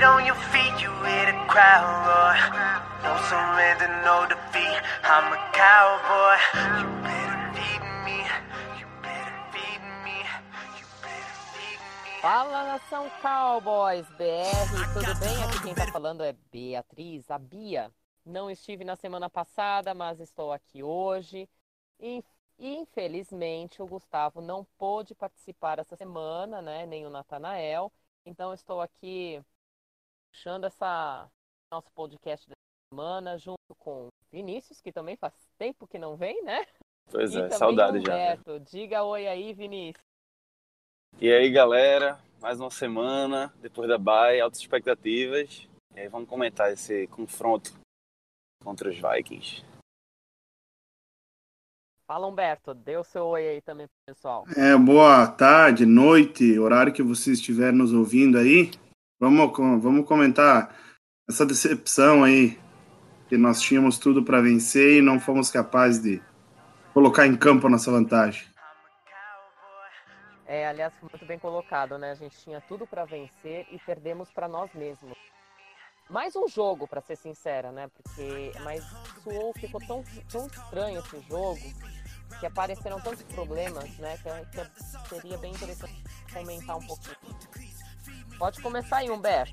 On your feet, you hear the crowd roar. No surrender, no defeat. I'm a cowboy. You better feed me. You better feed me. You better feed me. Fala nação Cowboys BR, tudo bem? Aqui quem tá falando é Beatriz, a Bia. Não estive na semana passada, mas estou aqui hoje. E infelizmente o Gustavo não pôde participar essa semana, né? Nem o Natanael. Então estou aqui puxando essa nosso podcast da semana junto com Vinícius, que também faz tempo que não vem, né? Pois e é, saudade já. né? Humberto. Diga oi aí, Vinícius. E aí, galera, mais uma semana depois da bye, altas expectativas. E aí vamos comentar esse confronto contra os Vikings. Fala, Humberto. Dê o seu oi aí também pro pessoal. É, boa tarde, noite, horário que você estiver nos ouvindo aí. Vamos, vamos comentar essa decepção aí, que nós tínhamos tudo para vencer e não fomos capazes de colocar em campo a nossa vantagem. É, aliás, muito bem colocado, né? A gente tinha tudo pra vencer e perdemos pra nós mesmos. Mais um jogo, pra ser sincera, né? Porque mas soou, ficou tão, tão estranho esse jogo que apareceram tantos problemas, né? Que, que seria bem interessante comentar um pouquinho. Pode começar aí, Humberto.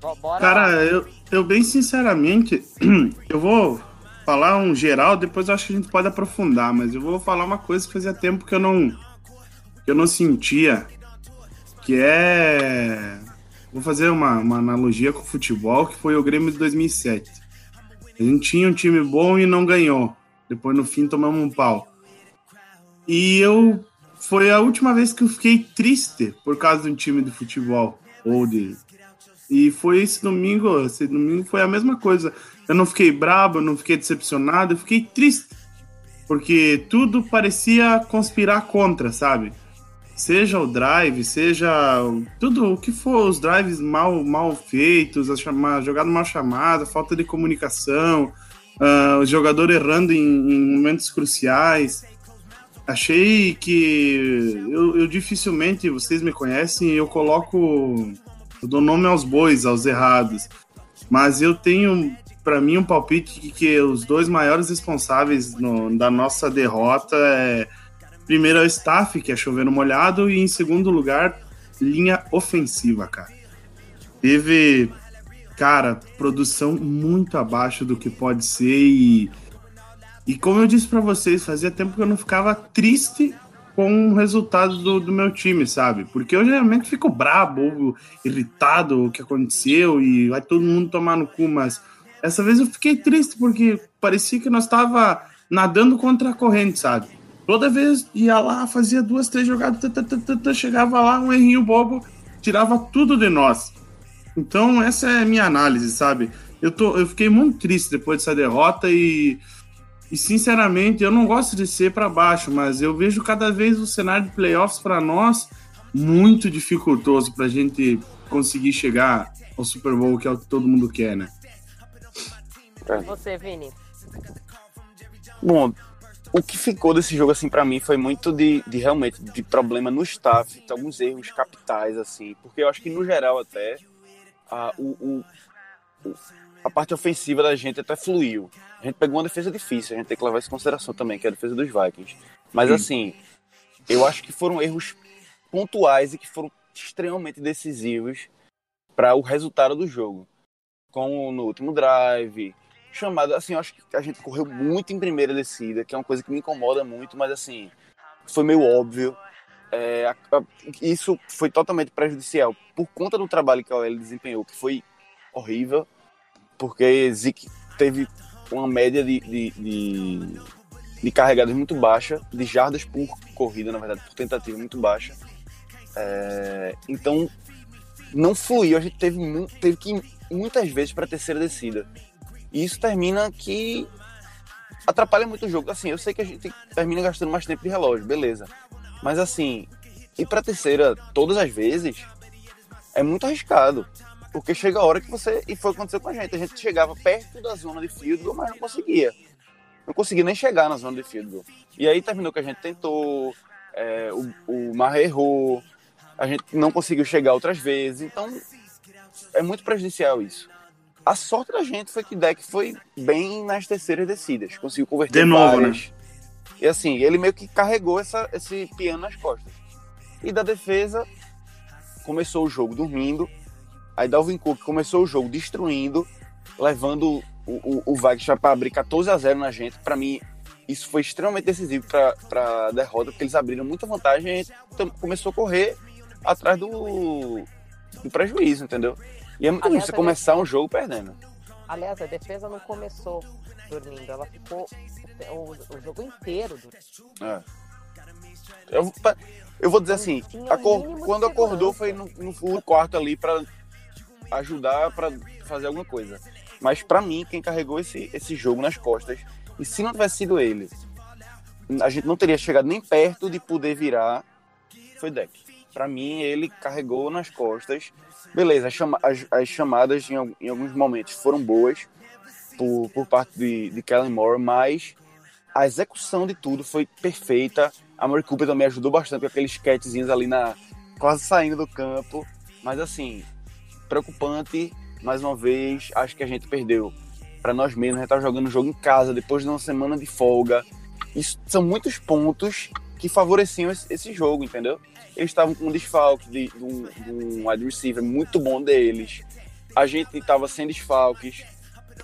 Bo- Bora Cara, lá. eu, eu bem sinceramente, eu vou falar um geral, depois eu acho que a gente pode aprofundar, mas eu vou falar uma coisa que fazia tempo que eu não, que eu não sentia, que é... Vou fazer uma, uma analogia com o futebol, que foi o Grêmio de 2007. A gente tinha um time bom e não ganhou. Depois, no fim, tomamos um pau. E eu... Foi a última vez que eu fiquei triste por causa de um time de futebol. Ou de, e foi esse domingo, esse domingo foi a mesma coisa. Eu não fiquei brabo, eu não fiquei decepcionado, eu fiquei triste. Porque tudo parecia conspirar contra, sabe? Seja o drive, seja tudo o que for, os drives mal, mal feitos, a chama, jogada mal chamada, falta de comunicação, ah, o jogador errando em, em momentos cruciais. Achei que eu, eu dificilmente, vocês me conhecem, eu coloco eu dou nome aos bois, aos errados. Mas eu tenho, para mim, um palpite de que os dois maiores responsáveis no- da nossa derrota é, primeiro, é o staff, que é chovendo molhado, e em segundo lugar, linha ofensiva, cara. Teve, cara, produção muito abaixo do que pode ser e. E como eu disse para vocês, fazia tempo que eu não ficava triste com o resultado do, do meu time, sabe? Porque eu geralmente fico brabo irritado o que aconteceu e vai todo mundo tomar no cu, mas essa vez eu fiquei triste porque parecia que nós estava nadando contra a corrente, sabe? Toda vez ia lá, fazia duas, três jogadas, tã, tã, chegava lá, um errinho bobo, tirava tudo de nós. Então essa é a minha análise, sabe? Eu, tô, eu fiquei muito triste depois dessa derrota e e sinceramente, eu não gosto de ser para baixo, mas eu vejo cada vez o cenário de playoffs para nós muito dificultoso para a gente conseguir chegar ao Super Bowl, que é o que todo mundo quer, né? E você, Vini? Bom, o que ficou desse jogo, assim, pra mim, foi muito de, de realmente de problema no staff, de alguns erros capitais, assim, porque eu acho que no geral até a, o, o- o- a parte ofensiva da gente até fluiu. A gente pegou uma defesa difícil, a gente tem que levar isso em consideração também, que é a defesa dos Vikings. Mas Sim. assim, eu acho que foram erros pontuais e que foram extremamente decisivos para o resultado do jogo. Como no último drive, chamada, assim, eu acho que a gente correu muito em primeira descida, que é uma coisa que me incomoda muito, mas assim, foi meio óbvio. É, a- a- isso foi totalmente prejudicial por conta do trabalho que a OL desempenhou, que foi horrível, porque Zeke teve uma média de, de, de, de carregadas muito baixa, de jardas por corrida, na verdade, por tentativa muito baixa. É, então, não fluiu, a gente teve, teve que ir muitas vezes para a terceira descida. E isso termina que atrapalha muito o jogo. Assim, eu sei que a gente termina gastando mais tempo de relógio, beleza. Mas assim, ir pra terceira todas as vezes é muito arriscado. Porque chega a hora que você. E foi o que aconteceu com a gente. A gente chegava perto da zona de field goal, mas não conseguia. Não conseguia nem chegar na zona de field goal. E aí terminou que a gente tentou, é, o, o Marra errou, a gente não conseguiu chegar outras vezes. Então, é muito prejudicial isso. A sorte da gente foi que deck foi bem nas terceiras descidas, conseguiu converter De novo, várias. E assim, ele meio que carregou essa, esse piano nas costas. E da defesa, começou o jogo dormindo. Aí Dalvin Cook começou o jogo destruindo, levando o, o, o Vikings para abrir 14 a 0 na gente. Para mim, isso foi extremamente decisivo para a derrota, porque eles abriram muita vantagem e a gente começou a correr atrás do, do prejuízo, entendeu? E é muito ruim você começar um jogo perdendo. Aliás, a defesa não começou dormindo, ela ficou o, o jogo inteiro dormindo. É. Eu, eu vou dizer assim, acor- quando acordou foi no, no quarto ali para ajudar para fazer alguma coisa. Mas para mim, quem carregou esse, esse jogo nas costas, e se não tivesse sido ele, a gente não teria chegado nem perto de poder virar, foi Deck. Para mim, ele carregou nas costas. Beleza, as, chama- as- as chamadas em, em alguns momentos foram boas por, por parte de, de Kellen Moore, mas a execução de tudo foi perfeita. A Murray Cooper também ajudou bastante com aqueles sketchzinhos ali na quase saindo do campo. Mas assim, preocupante, mais uma vez, acho que a gente perdeu para nós mesmos. A gente tá jogando o jogo em casa depois de uma semana de folga. Isso são muitos pontos que favoreciam esse, esse jogo, entendeu? Eles estavam com um desfalque de, de, um, de um wide receiver muito bom deles. A gente estava sem desfalques,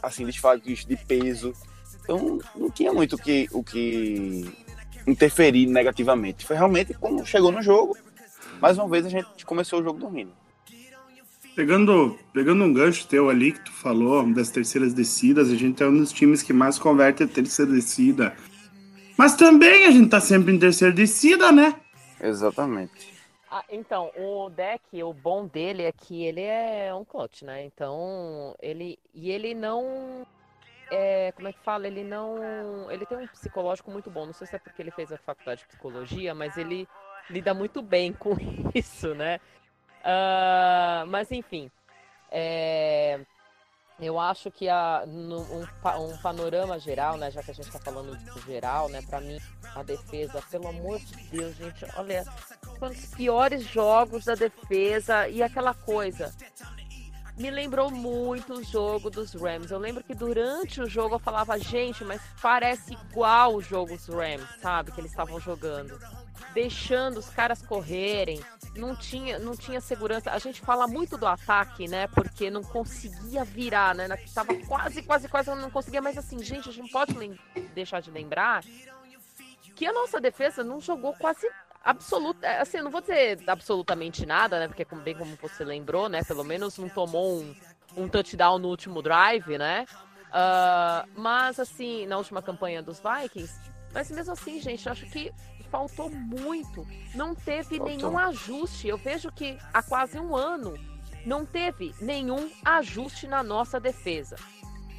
assim, desfalques de peso. Então não tinha muito que, o que interferir negativamente. Foi realmente quando chegou no jogo. Mais uma vez a gente começou o jogo dormindo. Pegando, pegando um gancho teu ali que tu falou das terceiras descidas, a gente é um dos times que mais converte a terceira descida. Mas também a gente tá sempre em terceira descida, né? Exatamente. Ah, então, o deck, o bom dele é que ele é um clutch, né? Então, ele. E ele não. É, como é que fala? Ele não. Ele tem um psicológico muito bom. Não sei se é porque ele fez a faculdade de psicologia, mas ele lida muito bem com isso, né? Ah, mas enfim. é, eu acho que a, no- um, um panorama geral, né? Já que a gente tá falando do geral, né? Pra mim, a defesa, pelo amor de Deus, gente, olha, foi um dos piores jogos da defesa e aquela coisa. Me lembrou muito o jogo dos Rams. Eu lembro que durante o jogo eu falava, gente, mas parece igual o jogo dos Rams, sabe? Que eles estavam jogando. Deixando os caras correrem. Não tinha, não tinha segurança. A gente fala muito do ataque, né? Porque não conseguia virar, né? Tava quase, quase, quase não conseguia. Mas assim, gente, a gente não pode deixar de lembrar que a nossa defesa não jogou quase absoluta, assim, eu não vou dizer absolutamente nada, né? Porque como- bem como você lembrou, né? Pelo menos não tomou um, um touchdown no último drive, né? Ah, mas assim, na última campanha dos Vikings, mas mesmo assim, gente, acho que faltou muito. Não teve Faltou. nenhum ajuste. Eu vejo que há quase um ano não teve nenhum ajuste na nossa defesa.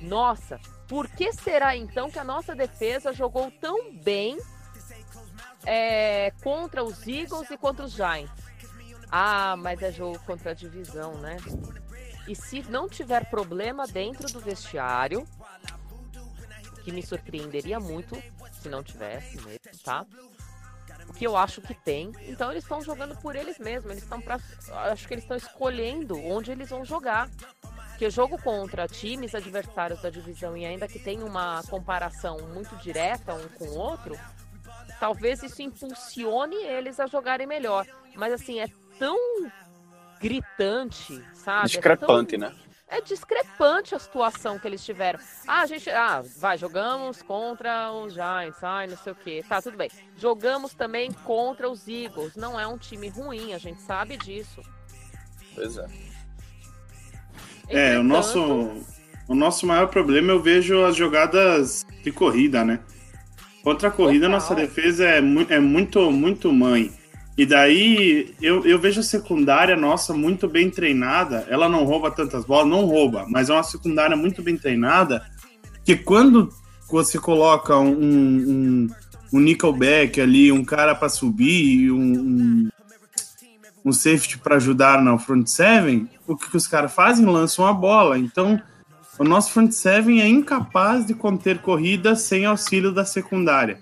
Nossa, por que será então que a nossa defesa jogou tão bem é, contra os Eagles e contra os Giants? Ah, mas é jogo contra a divisão, né? E se não tiver problema dentro do vestiário, que me surpreenderia muito se não tivesse mesmo, tá? Que eu acho que tem. Então eles estão jogando por eles mesmos. Eles estão para, acho que eles estão escolhendo onde eles vão jogar. Porque jogo contra times adversários da divisão e ainda que tem uma comparação muito direta um com o outro, talvez isso impulsione eles a jogarem melhor. Mas assim, é tão gritante, sabe? Discrepante, é tão, né? É discrepante a situação que eles tiveram. Ah, a gente. Ah, vai, jogamos contra os Giants, ai, não sei o quê. Tá, tudo bem. Jogamos também contra os Eagles. Não é um time ruim, a gente sabe disso. Pois é. É, o Entretanto, nosso, o nosso maior problema eu vejo as jogadas de corrida, né? Contra a corrida, Total. nossa defesa é, mu é muito, muito mãe. E daí eu, eu vejo a secundária nossa muito bem treinada. Ela não rouba tantas bolas, não rouba, mas é uma secundária muito bem treinada. Que quando você coloca um, um, um nickelback ali, um cara para subir, um, um, um safety para ajudar na front seven, o que, que os caras fazem? Lançam a bola. Então, o nosso front seven é incapaz de conter corrida sem auxílio da secundária.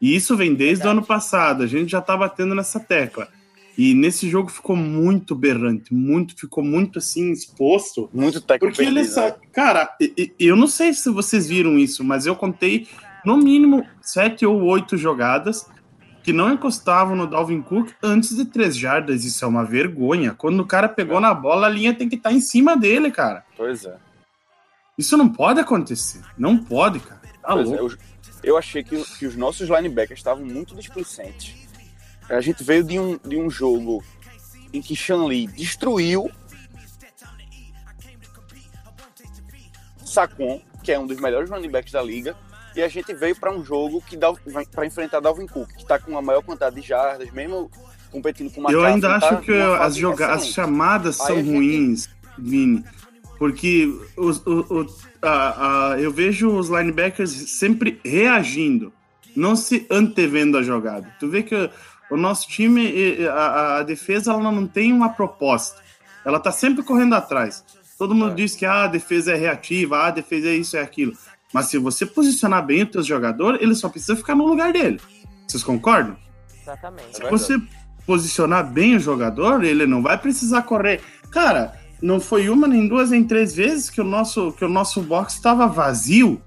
E isso vem desde o Verdade. ano passado, a gente já tá batendo nessa tecla. E nesse jogo ficou muito berrante, muito, ficou muito assim exposto. Muito técnico. Porque ele sabe. Cara, eu não sei se vocês viram isso, mas eu contei no mínimo sete ou oito jogadas que não encostavam no Dalvin Cook antes de três jardas. Isso é uma vergonha. Quando o cara pegou na bola, a linha tem que estar tá em cima dele, cara. Pois é. Isso não pode acontecer. Não pode, cara. Tá pois é, eu, eu, achei que, que os nossos linebackers estavam muito displicentes. A gente veio de um, de um jogo em que Shan Lee destruiu Sacon, que é um dos melhores running backs da liga, e a gente veio para um jogo que dá para enfrentar Dalvin Cook, que está com a maior quantidade de jardas, mesmo competindo com uma Eu ainda acho tá que as, joga as chamadas são gente... ruins, Vini. Porque os, o, o, a, a, eu vejo os linebackers sempre reagindo, não se antevendo a jogada. Tu vê que o nosso time, a, a defesa, ela não tem uma proposta. Ela tá sempre correndo atrás. Todo mundo é. diz que ah, a defesa é reativa, ah, a defesa é isso, é aquilo. Mas se você posicionar bem o teu jogador, ele só precisa ficar no lugar dele. Vocês concordam? Exatamente. Se você posicionar bem o jogador, ele não vai precisar correr. Cara, não foi uma, nem duas, nem três vezes que o nosso, que o nosso box estava vazio.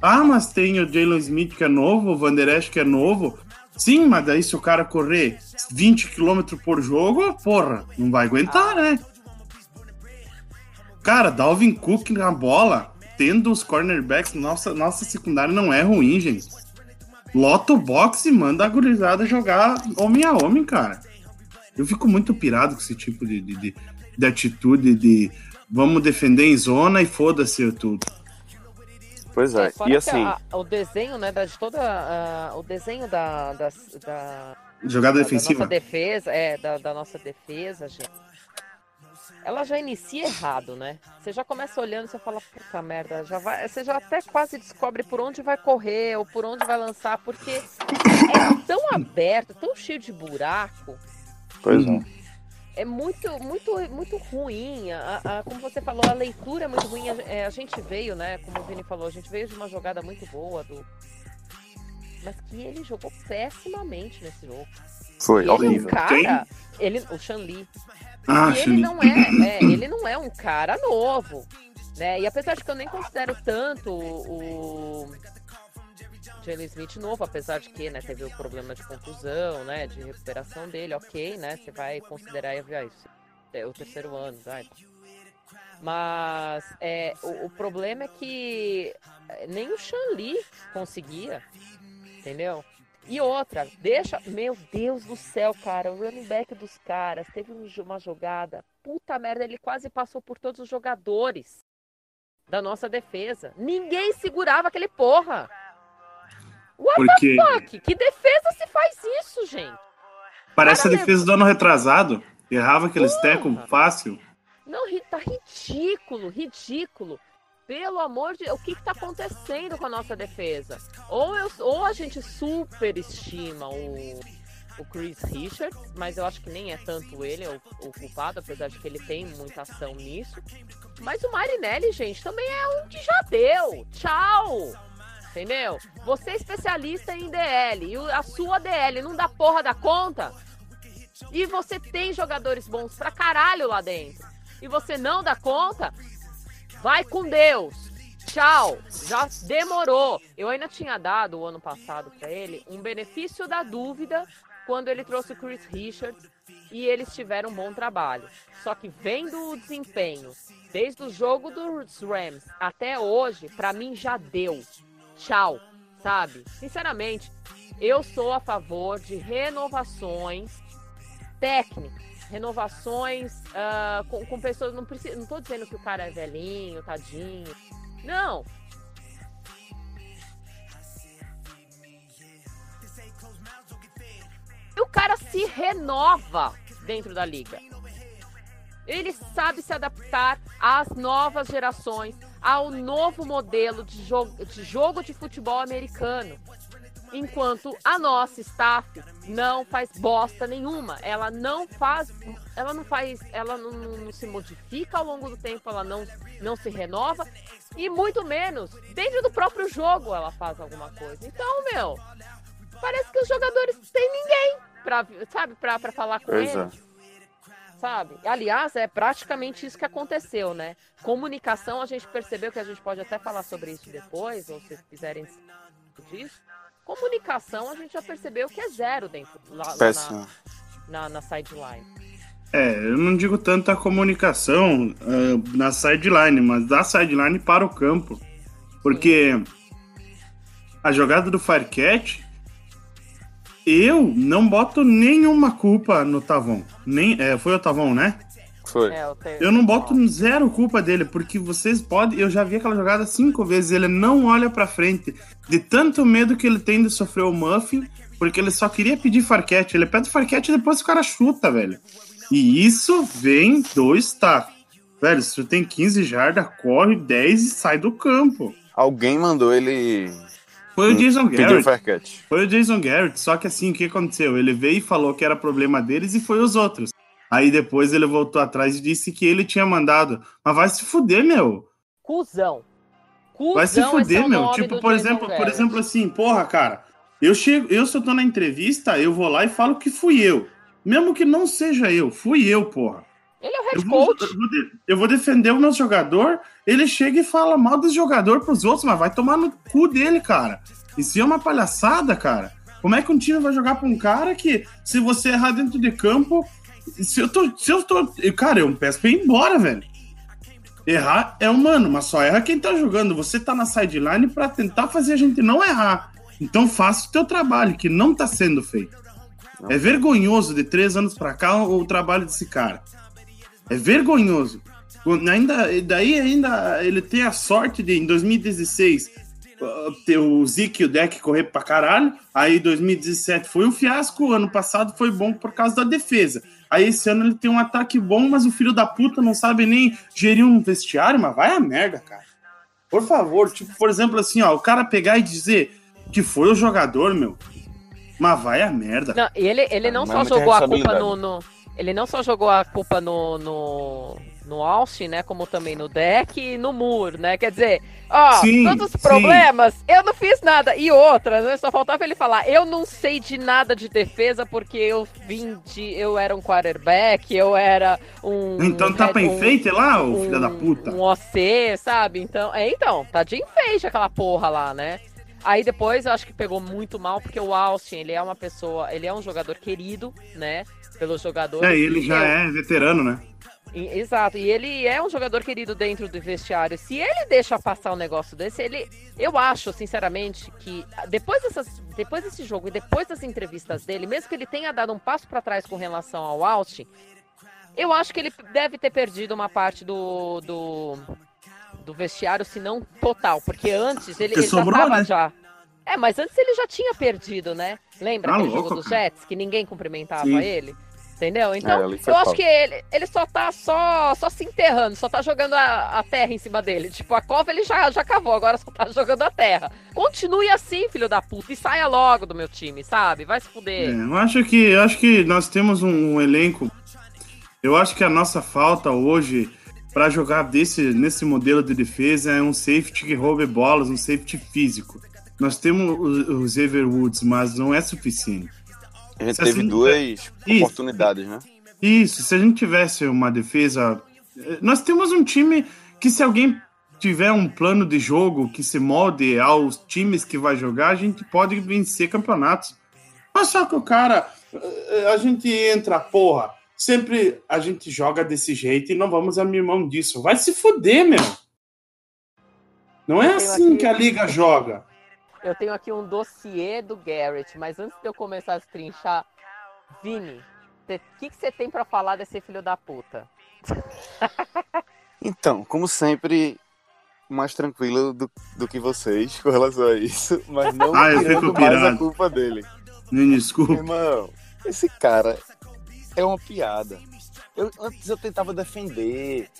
Ah, mas tem o Jalen Smith que é novo, o Van Der Esch que é novo. Sim, mas daí se o cara correr 20 km por jogo, porra, não vai aguentar, né? Cara, Dalvin Cook na bola, tendo os cornerbacks, nossa, nossa secundária não é ruim, gente. Lota o box e manda a gurizada jogar homem a homem, cara. Eu fico muito pirado com esse tipo de, de, de, de atitude de vamos defender em zona e foda-se tudo. Pois é, é e assim. A, o desenho, né, de toda. Uh, o desenho da. da, da Jogada da, defensiva. Da nossa defesa, é, da, da nossa defesa, gente ela já inicia errado, né? Você já começa olhando e você fala, puta merda, já vai, você já até quase descobre por onde vai correr ou por onde vai lançar, porque é tão aberto, tão cheio de buraco. Pois é. É muito, muito, muito ruim. A, a, como você falou, a leitura é muito ruim. A, é, a, gente veio, né? Como o Vini falou, a gente veio de uma jogada muito boa do. Mas que ele jogou pessimamente nesse jogo. Foi, horrível. É um cara, ele, o Shanli, ah, ele não é, é, ele não é um cara novo, né? E apesar de que eu nem considero tanto o Jalen Smith novo, apesar de que, né, teve o problema de contusão, né, de recuperação dele, ok, né? Você vai considerar isso, é o terceiro ano, vai. Mas é, o, o, problema é que nem o Shan Lee conseguia, entendeu? E outra, deixa. Meu Deus do céu, cara. O running back dos caras teve uma jogada. Puta merda, ele quase passou por todos os jogadores da nossa defesa. Ninguém segurava aquele porra. What Porque... Que defesa se faz isso, gente? Parece a defesa do ano retrasado. Errava aqueles tecos fácil. Não, tá ridículo, ridículo pelo amor de o que está acontecendo com a nossa defesa? Ou, eu, ou a gente superestima o, o Chris Richard, mas eu acho que nem é tanto ele o, o, culpado, apesar de que ele tem muita ação nisso. Mas o Marinelli, gente, também é um que já deu. Tchau! Entendeu? Você é especialista em DL e a sua DL não dá porra da conta. E você tem jogadores bons pra caralho lá dentro. E você não dá conta, Vai com Deus. Tchau. Já demorou. Eu ainda tinha dado o ano passado para ele um benefício da dúvida quando ele trouxe o Chris Richards e eles tiveram um bom trabalho. Só que vendo o desempenho desde o jogo dos Rams até hoje, para mim já deu. Tchau, sabe? Sinceramente, eu sou a favor de renovações técnicas renovações uh, com, com, pessoas. Não, preciso, não tô dizendo que o cara é velhinho, tadinho. Não. O cara se renova dentro da liga. Ele sabe se adaptar às novas gerações, ao novo modelo de jogo de, jogo de futebol americano enquanto a nossa staff não faz bosta nenhuma. Ela não faz, ela não faz, ela não, não, se modifica ao longo do tempo, ela não, não se renova e muito menos dentro do próprio jogo ela faz alguma coisa. Então, meu, parece que os jogadores têm ninguém. pra, sabe, pra falar com Pois ele. é. Sabe? Aliás, é praticamente isso que aconteceu, né? Comunicação, a gente percebeu que a gente pode até falar sobre isso depois, ou se quiserem disso. Comunicação, a gente já percebeu que é zero dentro lá, lá na, na, na sideline. É, eu não digo tanto a comunicação ah, na sideline, mas da sideline para o campo. Porque a jogada do Firecat, eu não boto nenhuma culpa no Tavon. Nem, é, foi o Tavon, né? Foi. É, eu, não boto zero culpa dele, porque vocês podem. Eu já vi aquela jogada cinco vezes. Ele não olha pra frente. De tanto medo que ele tem de sofrer o muffin, porque ele só queria pedir farquete. Ele pede farquete e depois o cara chuta, velho. E isso vem do staff. Velho, se tu tem 15 jardas, corre 10 e sai do campo. Alguém mandou ele Foi o Jason Garrett. Foi o Jason Garrett, só que assim, o que aconteceu? Ele veio e falou que era problema deles e foi os outros. Aí depois ele voltou atrás e disse que ele tinha mandado. Mas vai se fuder, meu. Cusão. Cusão Vai se é fuder, o meu. Tipo, por Jason exemplo, por exemplo, assim, porra, cara. Eu chego, eu se eu tô na entrevista, eu vou lá e falo que fui eu. Mesmo que não seja eu, fui eu, porra. Ele é o Eu head vou, coach. eu vou de- eu vou defender o meu jogador, ele chega e fala mal desse jogador pros outros, mas vai tomar no cu dele, cara. Isso é uma palhaçada, cara. Como é que um time vai jogar pra um cara que, se você errar dentro de campo, se eu tô. Se eu tô. Cara, eu peço pra ir embora, velho. Errar é humano, mas só erra quem tá jogando. Você tá na sideline pra tentar fazer a gente não errar. Então faça o teu trabalho, que não tá sendo feito. É vergonhoso de três anos pra cá o trabalho desse cara. É vergonhoso. Ainda, daí ainda ele tem a sorte de, em 2016, uh, ter o Zeke e o Deck correr pra caralho. Aí 2017 foi um fiasco, ano passado foi bom por causa da defesa. Aí esse ano ele tem um ataque bom, mas o filho da puta não sabe nem gerir um vestiário, mas vai a merda, cara. Por favor, tipo, por exemplo, assim, ó, o cara pegar e dizer que foi o jogador, meu. Mas vai a merda. Não, e ele, ele não Mas só jogou a culpa no, no- Ele não só jogou a culpa no, no, no Austin, né? Como também no deck e no Moore, né? Quer dizer, ó, Sim, todos os sim. problemas, eu não fiz nada. E outra, né? Só faltava ele falar, eu não sei de nada de defesa porque eu vim de. Eu era um quarterback, eu era um. Então tá pra um- enfeite lá, ô um, filho da puta. Um OC, sabe? Então, é, então, tá de enfeite aquela porra lá, né? Aí depois eu acho que pegou muito mal, porque o Austin, ele é uma pessoa, ele é um jogador querido, né? Pelos jogadores. É, ele já eu- é veterano, né? Exato, e ele é um jogador querido dentro do vestiário. Se ele deixa passar um negócio desse, ele. Eu acho, sinceramente, que depois, dessas, depois desse jogo e depois das entrevistas dele, mesmo que ele tenha dado um passo para trás com relação ao Austin, eu acho que ele deve ter perdido uma parte do. do, do vestiário, se não total. Porque antes ele, ele já sobrou, tava né? já. É, mas antes ele já tinha perdido, né? Lembra Tá aquele louco, jogo dos. Jets, que ninguém cumprimentava Sim. ele? Entendeu? Então, É, ali foi eu acho que ele, ele só tá só, só se enterrando, só tá jogando a, a terra em cima dele. Tipo, a cova ele já, já cavou, agora só tá jogando a terra. Continue assim, filho da puta, e saia logo do meu time, sabe? Vai se É, fuder. eu acho que eu acho que nós temos um, um elenco. Eu acho que a nossa falta hoje para jogar desse nesse modelo de defesa é um safety que roube bolas, um safety físico. Nós temos o, o Xavier Woods, mas não é suficiente. A gente Se teve assim- duas Isso. oportunidades, né? Isso, se a gente tivesse uma defesa. Nós temos um time que, se alguém tiver um plano de jogo que se molde aos times que vai jogar, a gente pode vencer campeonatos. Mas só que o cara. eh, A gente entra, porra. Sempre a gente joga desse jeito e não vamos abrir mão disso. Vai se fuder, meu. Não é assim que a liga joga. Eu tenho aqui um dossiê do Garrett, mas antes de eu começar a trinchar, Vini, o que, que você tem pra falar desse filho da puta? Então, como sempre, mais tranquilo do, do que vocês com relação a isso, mas não Ah, tirando mais a culpa dele. Me desculpa. Irmão, esse cara é uma piada. Eu, antes eu tentava defender,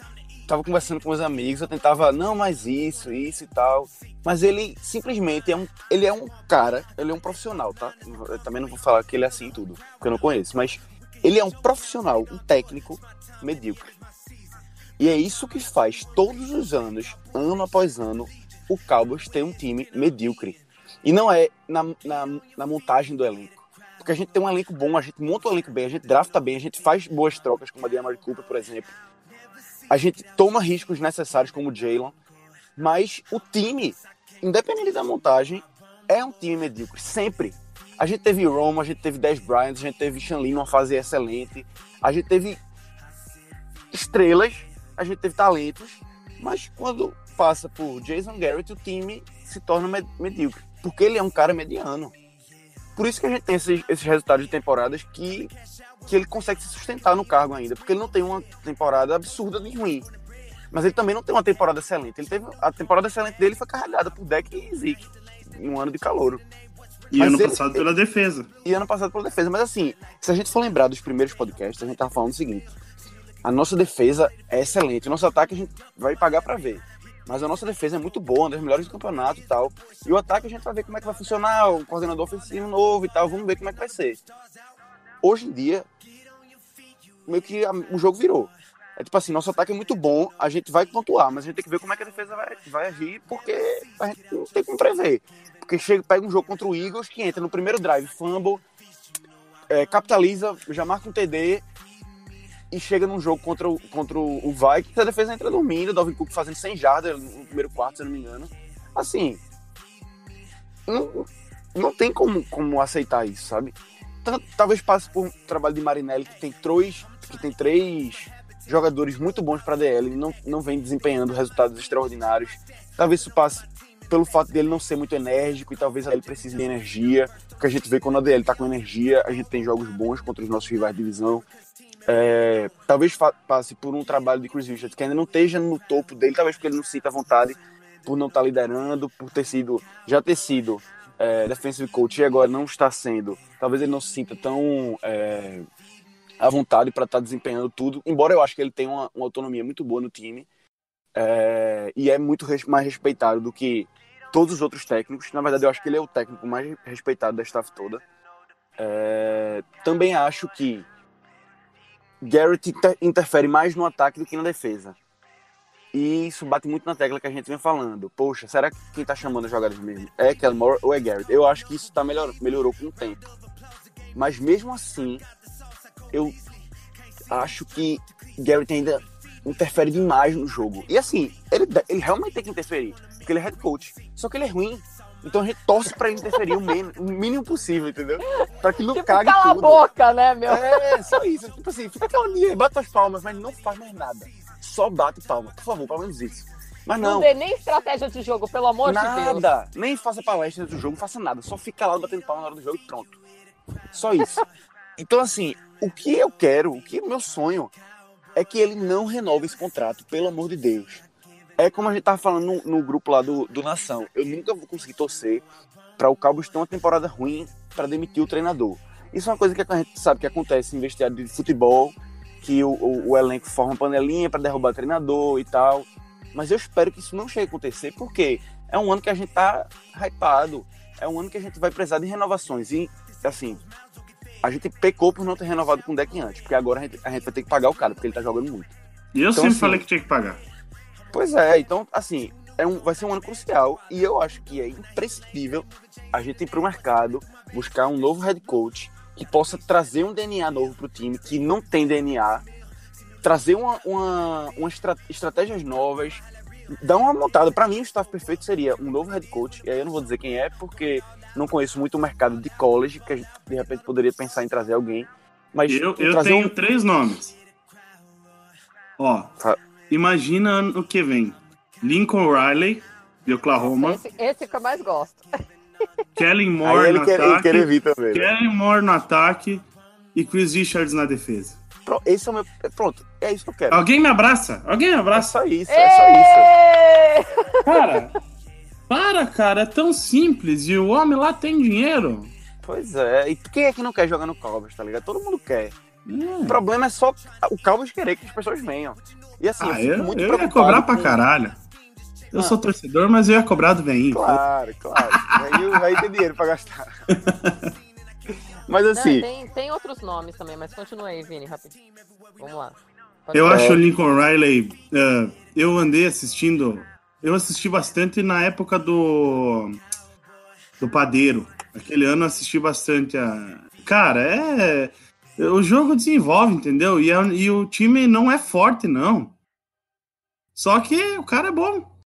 tava conversando com meus amigos, eu tentava, não, mas isso, isso e tal. Mas ele simplesmente é um, ele é um cara, ele é um profissional, tá? Eu também não vou falar que ele é assim tudo, porque eu não conheço, mas ele é um profissional, um técnico medíocre. E é isso que faz todos os anos, ano após ano, o Cowboys ter um time medíocre. E não é na, na, na montagem do elenco. Porque a gente tem um elenco bom, a gente monta um elenco bem, a gente drafta bem, a gente faz boas trocas, como a de Amari Cooper, por exemplo. A gente toma riscos necessários, como o Jalen. Mas o time, independente da montagem, é um time medíocre, sempre. A gente teve Roma, a gente teve Dez Bryant, a gente teve Shanley numa fase excelente, a gente teve estrelas, a gente teve talentos, mas quando passa por Jason Garrett, o time se torna med medíocre, porque ele é um cara mediano. Por isso que a gente tem esses, esses resultados de temporadas que, que ele consegue se sustentar no cargo ainda, porque ele não tem uma temporada absurda de ruim. Mas ele também não tem uma temporada excelente. Ele teve a temporada excelente dele foi carregada por Deck e Zeke em um ano de calouro. E Mas ano ele, passado pela defesa. E ano passado pela defesa. Mas assim, se a gente for lembrar dos primeiros podcasts, a gente tava falando o seguinte: a nossa defesa é excelente. O nosso ataque a gente vai pagar para ver. Mas a nossa defesa é muito boa, uma das melhores do campeonato e tal. E o ataque a gente vai ver como é que vai funcionar, o coordenador ofensivo novo e tal, vamos ver como é que vai ser. Hoje em dia, meio que a, o jogo virou. É tipo assim, nosso ataque é muito bom, a gente vai pontuar, mas a gente tem que ver como é que a defesa vai, vai agir, porque a gente não tem como prever. Porque chega, pega um jogo contra o Eagles que entra no primeiro drive, fumble, é, capitaliza, já marca um TD e chega num jogo contra o, contra o Vikings, a defesa entra dormindo, Dalvin Cook fazendo 100 jardas no primeiro quarto, se não me engano. Assim, não, não tem como, como aceitar isso, sabe? Talvez passe por um trabalho de Marinelli que tem três, que tem três jogadores muito bons para DL não, não vem desempenhando resultados extraordinários. Talvez isso passe pelo fato dele não ser muito enérgico e talvez ele precise de energia, porque a gente vê quando a DL tá com energia, a gente tem jogos bons contra os nossos rivais de divisão. É, talvez passe por um trabalho de Chris Richards que ainda não esteja no topo dele, talvez porque ele não sinta vontade por não estar tá liderando, por ter sido, já ter sido é, defensive coach e agora não está sendo. Talvez ele não se sinta tão é, à vontade para estar tá desempenhando tudo, embora eu acho que ele tenha uma, uma autonomia muito boa no time é, e é muito res, mais respeitado do que todos os outros técnicos. Na verdade, eu acho que ele é o técnico mais respeitado da staff toda. É, também acho que Garrett inter interfere mais no ataque do que na defesa. E isso bate muito na tecla que a gente vem falando. Poxa, será que quem tá chamando as jogadas mesmo é Kelmore ou é Garrett? Eu acho que isso tá melhor, melhorou com o tempo. Mas mesmo assim, eu acho que Garrett ainda interfere demais no jogo. E assim, ele, ele realmente tem que interferir, porque ele é head coach. Só que ele é ruim. Então a gente torce pra ele interferir o, mínimo, o mínimo possível, entendeu? Pra que não tipo, cague cala tudo. a boca, né, meu? É, só isso. Tipo assim, fica calminho, bate as palmas, mas não faz mais nada. Só bate palma, por favor, pelo menos isso. Mas não. Não dê nem estratégia de jogo, pelo amor nada. de Deus. Nada. Nem faça palestra do jogo, faça nada. Só fica lá batendo palma na hora do jogo e pronto. Só isso. Então, assim, o que eu quero, o que meu sonho é que ele não renove esse contrato, pelo amor de Deus. É como a gente tava falando no, no grupo lá do, do Nação. Eu nunca vou conseguir torcer para o Cowboys ter uma temporada ruim para demitir o treinador. Isso é uma coisa que a gente sabe que acontece em vestiário de futebol, que o, o, o elenco forma panelinha para derrubar o treinador e tal. Mas eu espero que isso não chegue a acontecer, porque é um ano que a gente tá hypado, é um ano que a gente vai precisar de renovações. E, assim, a gente pecou por não ter renovado com o deck antes, porque agora a gente, a gente vai ter que pagar o cara, porque ele tá jogando muito. E eu então, sempre assim, falei que tinha que pagar. Pois é, então, assim, é um, vai ser um ano crucial e eu acho que é imprescindível a gente ir para o mercado buscar um novo head coach que possa trazer um DNA novo para o time que não tem DNA, trazer uma, uma, uma estra estratégias novas, dar uma montada. Para mim, o staff perfeito seria um novo head coach, e aí eu não vou dizer quem é, porque não conheço muito o mercado de college, que a gente de repente poderia pensar em trazer alguém. Mas eu, eu tenho um... três nomes. Ó, imagina ano que vem. Lincoln Riley, de Oklahoma. Esse, esse que eu mais gosto. Kellen Moore no quer, ataque. Vir também, né? Kellen Moore no ataque e Chris Richards na defesa. Pronto, esse é o meu. Pronto, é isso que eu quero. Alguém me abraça? Alguém me abraça? É só isso, é só isso. Cara, para, cara, é tão simples e o homem lá tem dinheiro. Pois é, e quem é que não quer jogar no Cowboys, tá ligado? Todo mundo quer. Hum. O problema é só o Cowboys querer que as pessoas venham. E assim, ah, eu, eu, muito eu ia cobrar pra caralho. Eu ah. sou torcedor, mas eu ia cobrar do veinho. Claro, claro. aí vai ter dinheiro pra gastar. mas assim. Não, tem, tem outros nomes também, mas continua aí, Vini, rapidinho. Vamos lá. Pode eu ver. acho o Lincoln Riley. Uh, eu andei assistindo. Eu assisti bastante na época do. Do Padeiro. Aquele ano eu assisti bastante a cara, é. O jogo desenvolve, entendeu? E, é- e o time não é forte, não. Só que o cara é bom.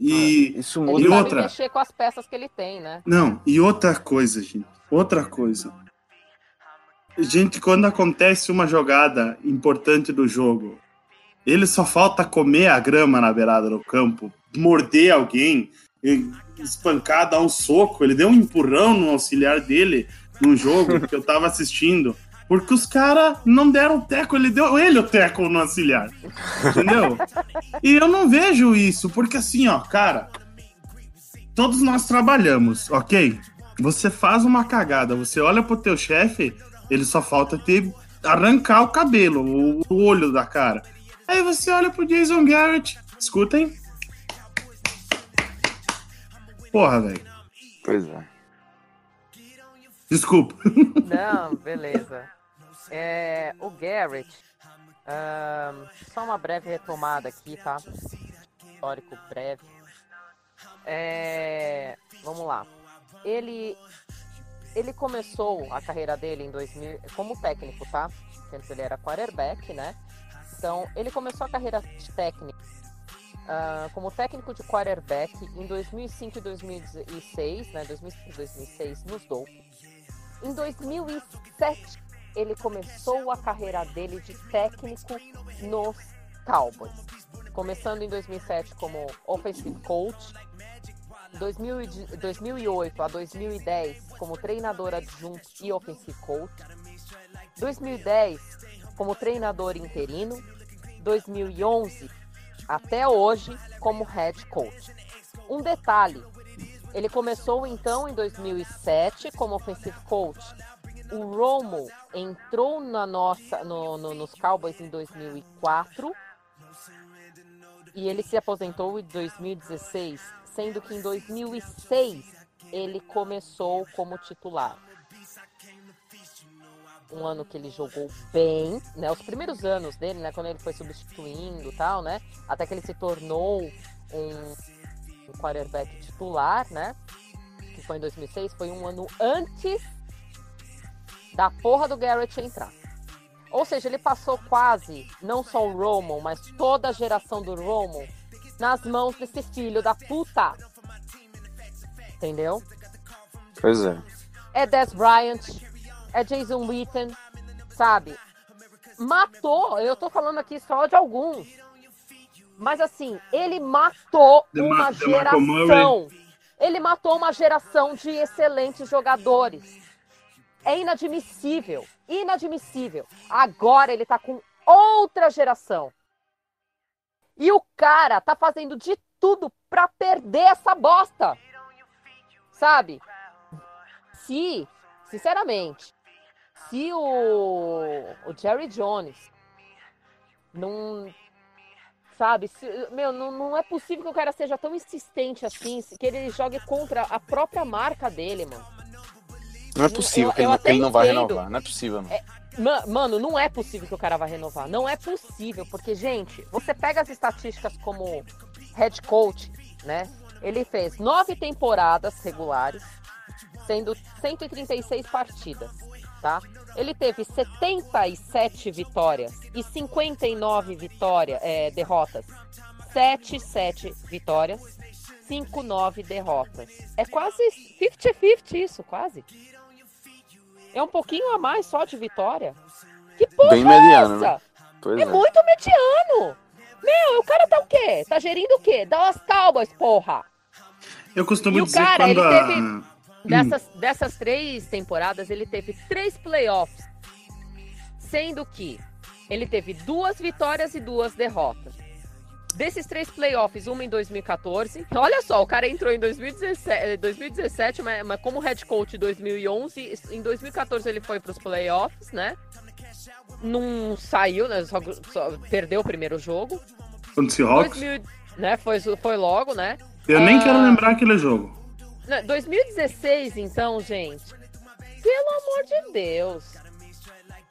E. Isso Ele E muda. sabe outra? mexer com as peças que ele tem, né? Não, e outra coisa, gente. Outra coisa. Gente, quando acontece uma jogada importante do jogo, ele só falta comer a grama na beirada do campo, morder alguém, espancar, dar um soco. Ele deu um empurrão no auxiliar dele num jogo que eu tava assistindo. Porque os caras não deram teco, ele deu ele o teco no auxiliar. Entendeu? E eu não vejo isso, porque assim, ó, cara, todos nós trabalhamos, ok? Você faz uma cagada, você olha pro teu chefe, ele só falta ter arrancar o cabelo, o, o olho da cara. Aí você olha pro Jason Garrett, escutem. Porra, velho. Pois é. Desculpa. Não, beleza. É, o Garrett, ahn, só uma breve retomada aqui, tá? Histórico breve. É, vamos lá. Ele, ele começou a carreira dele em 2000 como técnico, tá? Que ele era quarterback, né? Então, ele começou a carreira de técnico ah, como técnico de quarterback em 2005 e 2006, né? 2005 e 2006 nos Dolphins. Em 2007, ele começou a carreira dele de técnico nos Cowboys. Começando em 2007 como offensive coach, 2000 e de- 2008 a 2010 como treinador adjunto e offensive coach, 2010 como treinador interino, 2011 até hoje como head coach. Um detalhe, ele começou então em 2007 como offensive coach. O Romo entrou na nossa, no- no- nos Cowboys em 2004 e ele se aposentou em 2016, sendo que em 2006 ele começou como titular. Um ano que ele jogou bem, né? Os primeiros anos dele, né? Quando ele foi substituindo tal, né? Até que ele se tornou um, um quarterback titular, né? Que foi em 2006, foi um ano antes da porra do Garrett entrar. Ou seja, ele passou quase, não só o Romo, mas toda a geração do Romo nas mãos desse filho da puta. Entendeu? Pois é. É Des Bryant, é Jason Witten, sabe? Matou, eu tô falando aqui só de alguns. Mas assim, ele matou DeMar- uma geração. Ele matou uma geração de excelentes jogadores. É inadmissível, inadmissível. Agora ele tá com outra geração. E o cara tá fazendo de tudo pra perder essa bosta. Sabe? Se, sinceramente, se o, o Jerry Jones não. Sabe, se- meu, não, não é possível que o cara seja tão insistente assim, que ele jogue contra a própria marca dele, mano. Não é possível eu- que ele, eu que ele não vai entendo. renovar. Não é possível, não. Ma- Mano, não é possível que o cara vai renovar. Não é possível, porque, gente, você pega as estatísticas como head coach, né? Ele fez nove temporadas regulares, sendo 136 partidas, tá? Ele teve 77 vitórias e 59 vitórias, é, derrotas. 7, 7 vitórias, 5, 9 derrotas. É quase 50-50 isso, quase. É um pouquinho a mais só de vitória. Que porra Bem é mediano, né? essa? Pois É é. muito mediano. Meu, o cara tá o quê? Tá gerindo o quê? Dallas Cowboys, porra. Eu costumo E o dizer cara, quando ele a... teve- Dessas, dessas três temporadas, ele teve três playoffs. Sendo que ele teve duas vitórias e duas derrotas. Desses três playoffs, uma em 2014. Olha só, o cara entrou em 2017, 2017 mas, mas como head coach em 2011. Em 2014 ele foi para os playoffs, né? Não saiu, né? Só, só perdeu o primeiro jogo. Contra o Seahawks. 2000, né? Foi, foi logo, né? Eu nem Ah. quero lembrar aquele jogo. Né, 2016, então, gente. Pelo amor de Deus.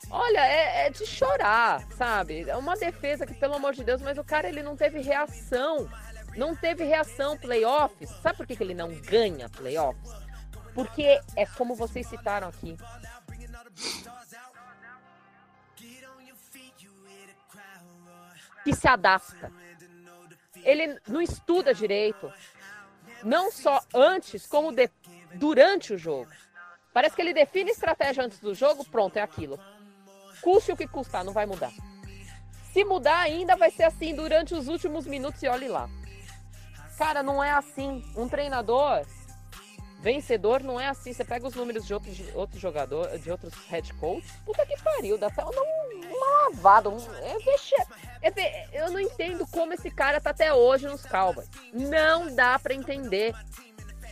Olha, é, é de chorar, sabe? É uma defesa que, pelo amor de Deus, mas o cara ele não teve reação. Não teve reação playoffs. Sabe por que, que ele não ganha playoffs? Porque é como vocês citaram aqui. que se adapta. Ele não estuda direito, não só antes, como de, durante o jogo. Parece que ele define estratégia antes do jogo, pronto, é aquilo. Custe o que custar, não vai mudar. Se mudar ainda, vai ser assim durante os últimos minutos e olhe lá. Cara, não é assim. Um treinador vencedor não é assim. Você pega os números de outros, jogadores, de outros head coaches, puta que pariu, dá até uma, uma lavada. Um, é vexe, é, eu não entendo como esse cara tá até hoje nos Cowboys. Não dá para entender.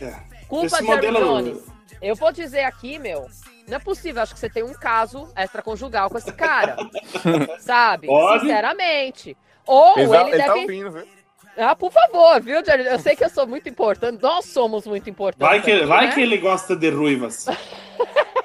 É. Culpa esse de modelo... Jones. Eu vou dizer aqui, meu, não é possível. Acho que você tem um caso extraconjugal com esse cara. sabe? Pode? Sinceramente. Ou ele, ele, ele tá deve. Tá ouvindo, viu? Ah, por favor, viu, Jerry? Eu sei que eu sou muito importante, nós somos muito importantes. Vai que, aqui, vai né? que ele gosta de ruivas.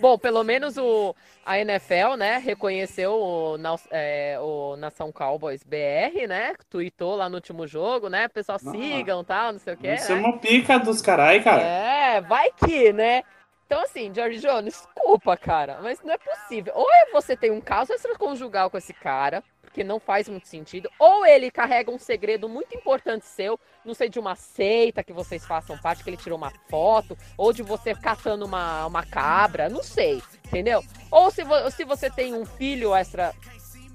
Bom, pelo menos o, a NFL, né, reconheceu o, é, o Nação Cowboys BR, né? Tweetou lá no último jogo, né? Pessoal, ah, sigam tal, não sei o quê. Isso é né? é uma pica dos carai, cara. É, vai que, né? Então, assim, George Jones, desculpa, cara, mas não é possível. Ou é você tem um caso extraconjugal com esse cara, que não faz muito sentido, ou ele carrega um segredo muito importante seu, não sei, de uma seita que vocês façam parte, que ele tirou uma foto, ou de você caçando uma, uma cabra, não sei, entendeu? Ou se, vo se você tem um filho extra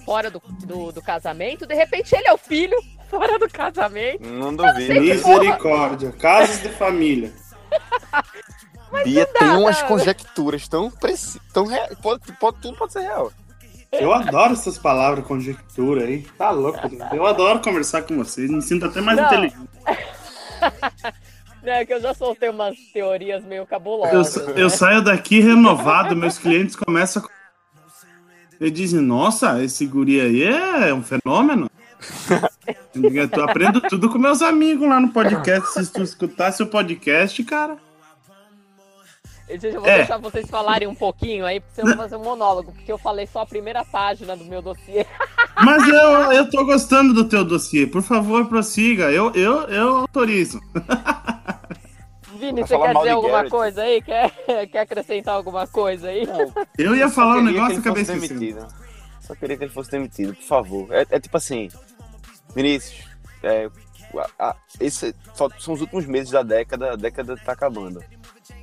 fora do, do, do, casamento, de repente ele é o filho fora do casamento. Não duvido. Misericórdia, casos de família. Bia dá, tem umas conjecturas tão precisas, tão real, pode, pode, tudo pode ser real. Eu adoro essas palavras, conjectura aí. Tá louco, Eu adoro conversar com vocês, me sinto até mais Não. inteligente. É que eu já soltei umas teorias meio cabulosas. Eu, né? eu saio daqui renovado, meus clientes começam a. Eles dizem, nossa, esse guri aí é um fenômeno. eu aprendo tudo com meus amigos lá no podcast. Se tu escutasse o podcast, cara. Eu vou é. deixar vocês falarem um pouquinho aí, porque eu vou fazer um monólogo, porque eu falei só a primeira página do meu dossiê. Mas eu, eu tô gostando do teu dossiê. Por favor, prossiga. Eu, eu, eu autorizo. Vini, você quer dizer alguma Garrett. coisa aí? Quer, quer acrescentar alguma coisa aí? Não, eu ia falar um negócio e acabei esquecendo. Só queria que ele fosse demitido, por favor. É, é tipo assim, Vinícius, é, a, a, esse, são os últimos meses da década, a década tá acabando.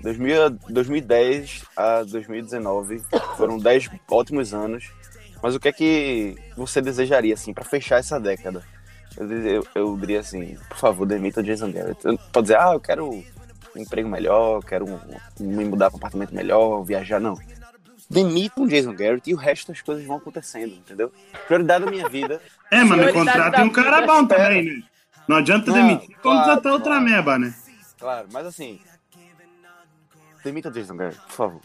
2000, 2010 a 2019 foram 10 ótimos anos. Mas o que é que você desejaria, assim, para fechar essa década? Eu, eu, eu, diria assim, por favor, demita o Jason Garrett. Pode dizer, ah, eu quero um emprego melhor, quero um, me mudar para um apartamento melhor, viajar, não. Demita o Jason Garrett e o resto das coisas vão acontecendo, entendeu? Prioridade da minha vida. É, mano, contrato tem um cara bom também, né? Não adianta não, demitir claro, contratar claro, outra meba, né? Claro, mas assim, Demita o Jason Garrett, por favor.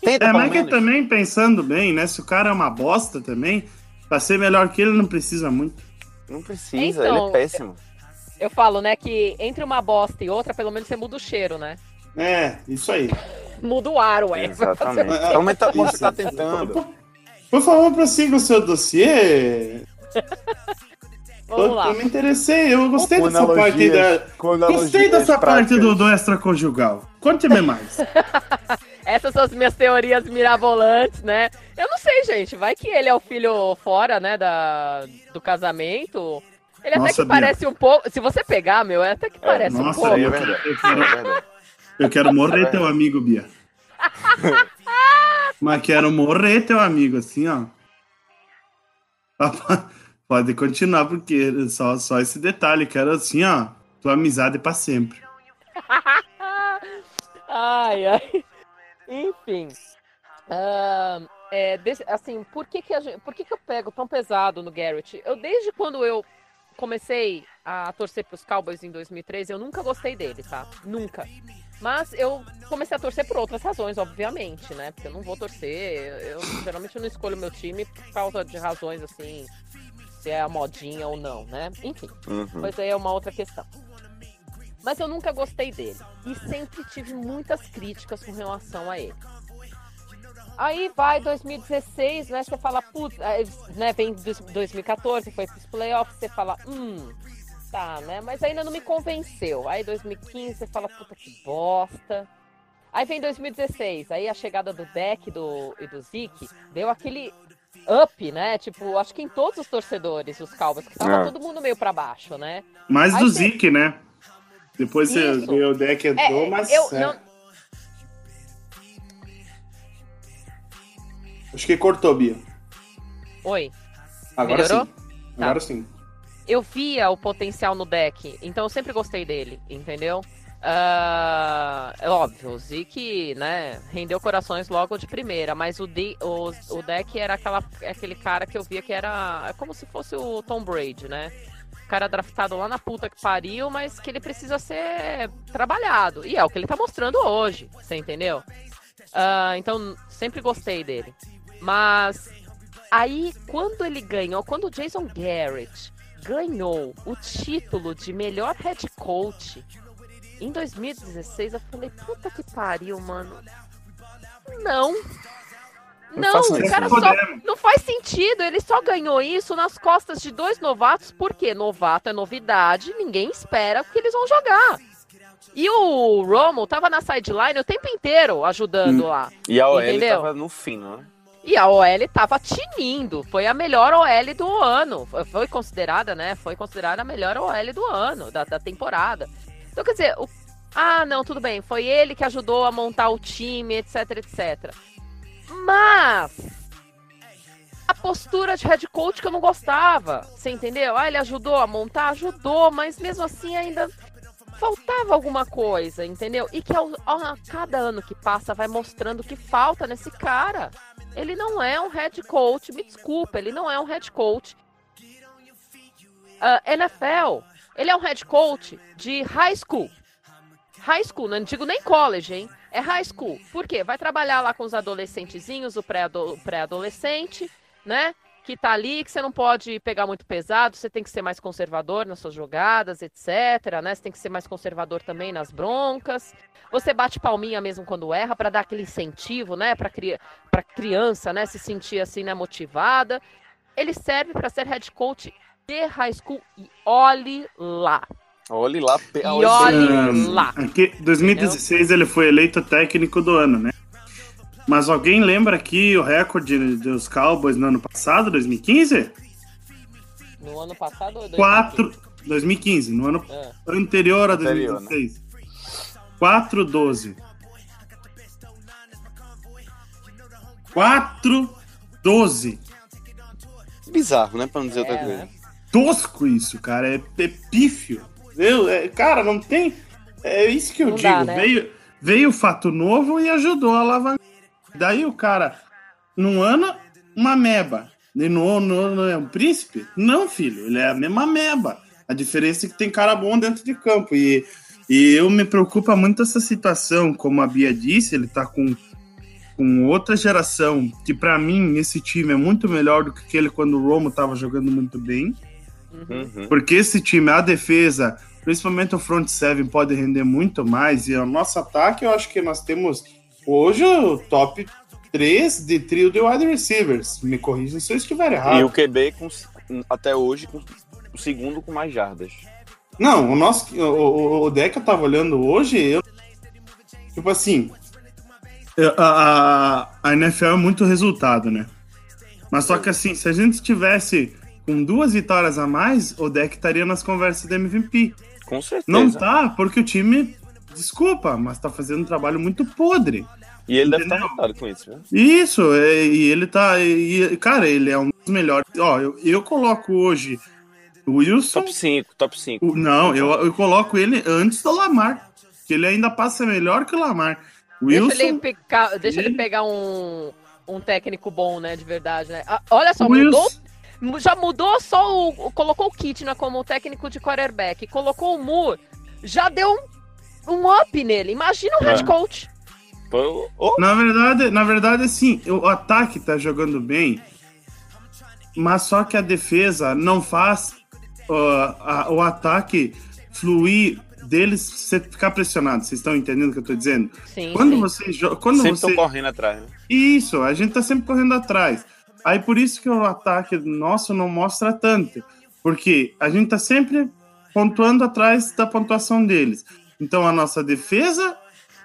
Tenta, é, mas que também, pensando bem, né? Se o cara é uma bosta também, pra ser melhor que ele, não precisa muito. Não precisa, então, ele é então, péssimo. Eu, eu falo, né, que entre uma bosta e outra, pelo menos você muda o cheiro, né? É, isso aí. Muda o ar, ué. Exatamente. Então, mas tá, você tá tentando. Por, por favor, prossiga o seu dossiê. Vamos eu, lá. Eu me interessei, eu gostei dessa parte da. Gostei dessa parte do, do extraconjugal. Conte-me mais. Essas são as minhas teorias mirabolantes, né? Eu não sei, gente. Vai que ele é o filho fora, né, da, do casamento. Ele nossa, até que Bia. parece um pouco. Se você pegar, meu, é até que parece é, nossa, um pouco. Eu, quero, eu, quero, eu quero morrer teu amigo, Bia. Mas quero morrer teu amigo, assim, ó. Pode continuar, porque só, só esse detalhe, quero assim, ó, tua amizade para sempre. Ai, ai. Enfim. Uh, é, assim, por que que, gente, por que que eu pego tão pesado no Garrett? Eu, desde quando eu comecei a torcer para os Cowboys em 2013, eu nunca gostei dele, tá? Nunca. Mas eu comecei a torcer por outras razões, obviamente, né? Porque eu não vou torcer. Eu geralmente eu não escolho meu time por causa de razões assim se é a modinha ou não, né? Enfim, uhum. mas aí é uma outra questão. Mas eu nunca gostei dele e sempre tive muitas críticas com relação a ele. Aí vai 2016, né? Você fala, putz, né? Vem 2014, foi pros playoffs, você fala, hum, tá, né? Mas ainda não me convenceu. Aí 2015 você fala, puta que bosta. Aí vem 2016, aí a chegada do Deck do, e do Zeke deu aquele up, né? Tipo, acho que em todos os torcedores, os Cowboys, que tava É. todo mundo meio pra baixo, né? Mais Aí do tem- Zeke, né? Depois você Isso. vê o deck entrou, É, mas. eu é. não, Acho que cortou, Bia. Oi. Agora Melhorou? sim. Tá. Agora sim. eu via o potencial no deck, então eu sempre gostei dele, entendeu? Ah, é óbvio, o Zeke, né, rendeu corações logo de primeira, mas o, o, o deck era aquela, aquele cara que eu via que era é como se fosse o Tom Brady, né? Cara draftado lá na puta que pariu, mas que ele precisa ser trabalhado. E é o que ele tá mostrando hoje, você entendeu? Ah, então, sempre gostei dele. Mas aí, quando ele ganhou, quando o Jason Garrett ganhou o título de melhor head coach em 2016, eu falei, puta que pariu, mano. Não. Não o cara só. Não faz sentido. Ele só ganhou isso nas costas de dois novatos, porque novato é novidade, ninguém espera que eles vão jogar. E o Romo tava na sideline o tempo inteiro ajudando Hum. lá. E a OL Entendeu? tava no fino, né? E a OL tava tinindo. Foi a melhor OL do ano. Foi- Foi considerada, né? Foi considerada a melhor OL do ano, da, da temporada. Então, quer dizer, o- ah, não, tudo bem. Foi ele que ajudou a montar o time, etc, etc. Mas a postura de head coach que eu não gostava. Você entendeu? Ah, ele ajudou a montar? Ajudou, mas mesmo assim ainda faltava alguma coisa, entendeu? E que ao, a cada ano que passa vai mostrando que falta nesse cara. Ele não é um head coach, me desculpa, ele não é um head coach. Ah, NFL, ele é um head coach de high school. High school, não digo nem college, hein? É high school. Por quê? Vai trabalhar lá com os adolescentezinhos, o pré-ado- o pré-adolescente, né? Que tá ali, que você não pode pegar muito pesado, você tem que ser mais conservador nas suas jogadas, etc, né? Você tem que ser mais conservador também nas broncas. Você bate palminha mesmo quando erra para dar aquele incentivo, né, para cri para criança, né, se sentir assim, né, motivada. Ele serve para ser head coach de high school e olhe lá. Olhe lá. pe- E olhe lá. Aqui, 2016 ele foi eleito técnico do ano, né? Mas alguém lembra aqui o recorde dos Cowboys no ano passado, 2015? No ano passado ou 2015? 4. 2015, no ano Ah, anterior a Anterior, 2016. 4-12. 4-12. Bizarro, né? Pra não dizer outra é, coisa. né? Tosco isso, cara. É, é pífio. Eu, é, cara, não tem. É isso que eu Não digo. dá, né? veio, veio o fato novo e ajudou a alavancar. Daí o cara, num ano, uma meba. E no, no, no é um príncipe? Não, filho. Ele é a mesma meba. A diferença é que tem cara bom dentro de campo. E, e eu me preocupa muito essa situação. Como a Bia disse, ele tá com, com outra geração. Que pra mim, esse time é muito melhor do que aquele quando o Romo tava jogando muito bem. Uhum. Porque esse time, a defesa, principalmente o front seven, pode render muito mais. E o nosso ataque, eu acho que nós temos hoje o top 3 de trio de wide receivers. Me corrija se eu estiver E errado. o QB com, até hoje com o segundo com mais jardas. Não, o nosso. O, o, o deck eu tava olhando hoje, eu. Tipo assim. eu- A, a, a NFL é muito resultado, né? Mas só que assim, se a gente tivesse com duas vitórias a mais, o deck estaria nas conversas de MVP. Com certeza. Não tá, porque o time, desculpa, mas tá fazendo um trabalho muito podre. E ele deve estar Entendeu? revoltado com isso, né? Isso, é, e ele tá. E, cara, ele é um dos melhores. Ó, eu, eu coloco hoje o Wilson. Top 5, top 5. o- não, eu, eu coloco ele antes do Lamar. Que ele ainda passa melhor que o Lamar. Wilson. Deixa, ele, pegar, deixa ele ele- pegar um, um técnico bom, né, de verdade, né? Ah, olha só, Wilson. mudou, já mudou só o, o- colocou o Kitna como técnico de quarterback, colocou o Moore, já deu um, um up nele. Imagina um head É. coach. Pô, oh, Na verdade, na verdade, assim, o ataque tá jogando bem, mas só que a defesa não faz ó, a- o ataque fluir deles você ficar pressionado. Vocês estão entendendo o que eu tô dizendo? Sim, Quando sim. você joga. Quando sempre você. estão correndo atrás, né? Isso, a gente tá sempre correndo atrás. Aí por isso que o ataque nosso não mostra tanto. Porque a gente tá sempre pontuando atrás da pontuação deles. Então a nossa defesa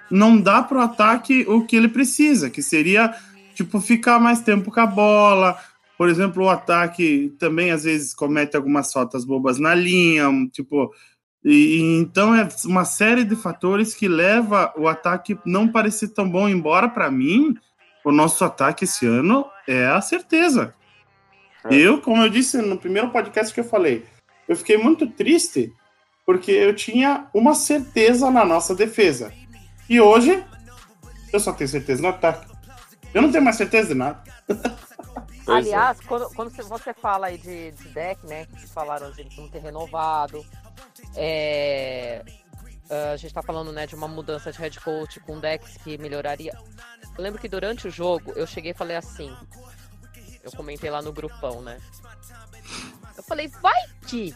não dá pro ataque o que ele precisa, que seria, tipo, ficar mais tempo com a bola. Por exemplo, o ataque também às vezes comete algumas faltas bobas na linha, tipo. E então é uma série de fatores que leva o ataque não parecer tão bom, embora para mim o nosso ataque esse ano é a certeza. É. Eu, como eu disse no primeiro podcast que eu falei, eu fiquei muito triste porque eu tinha uma certeza na nossa defesa. E hoje, eu só tenho certeza no ataque. Eu não tenho mais certeza de nada. É. Aliás, quando, quando você- fala aí de, de deck, né? Que falaram de ele não ter renovado. é, a gente tá falando, né, de uma mudança de head coach com decks que melhoraria. Eu lembro que durante o jogo eu cheguei e falei assim. Eu comentei lá no grupão, né? Eu falei, vai que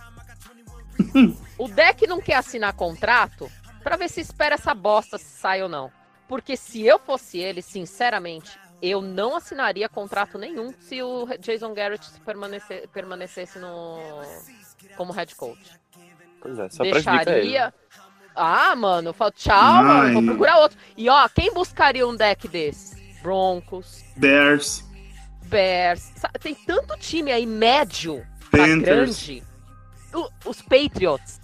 o deck não quer assinar contrato pra ver se espera essa bosta se sai ou não. Porque se eu fosse ele, sinceramente, eu não assinaria contrato nenhum se o Jason Garrett permanecer, permanecesse no como head coach. Pois é, só. Deixaria. Ah, mano, eu falo, tchau, mano, vou Ai. procurar outro. E ó, quem buscaria um deck desses? Broncos, Bears, Bears. Tem tanto time aí médio grande. O- os Patriots.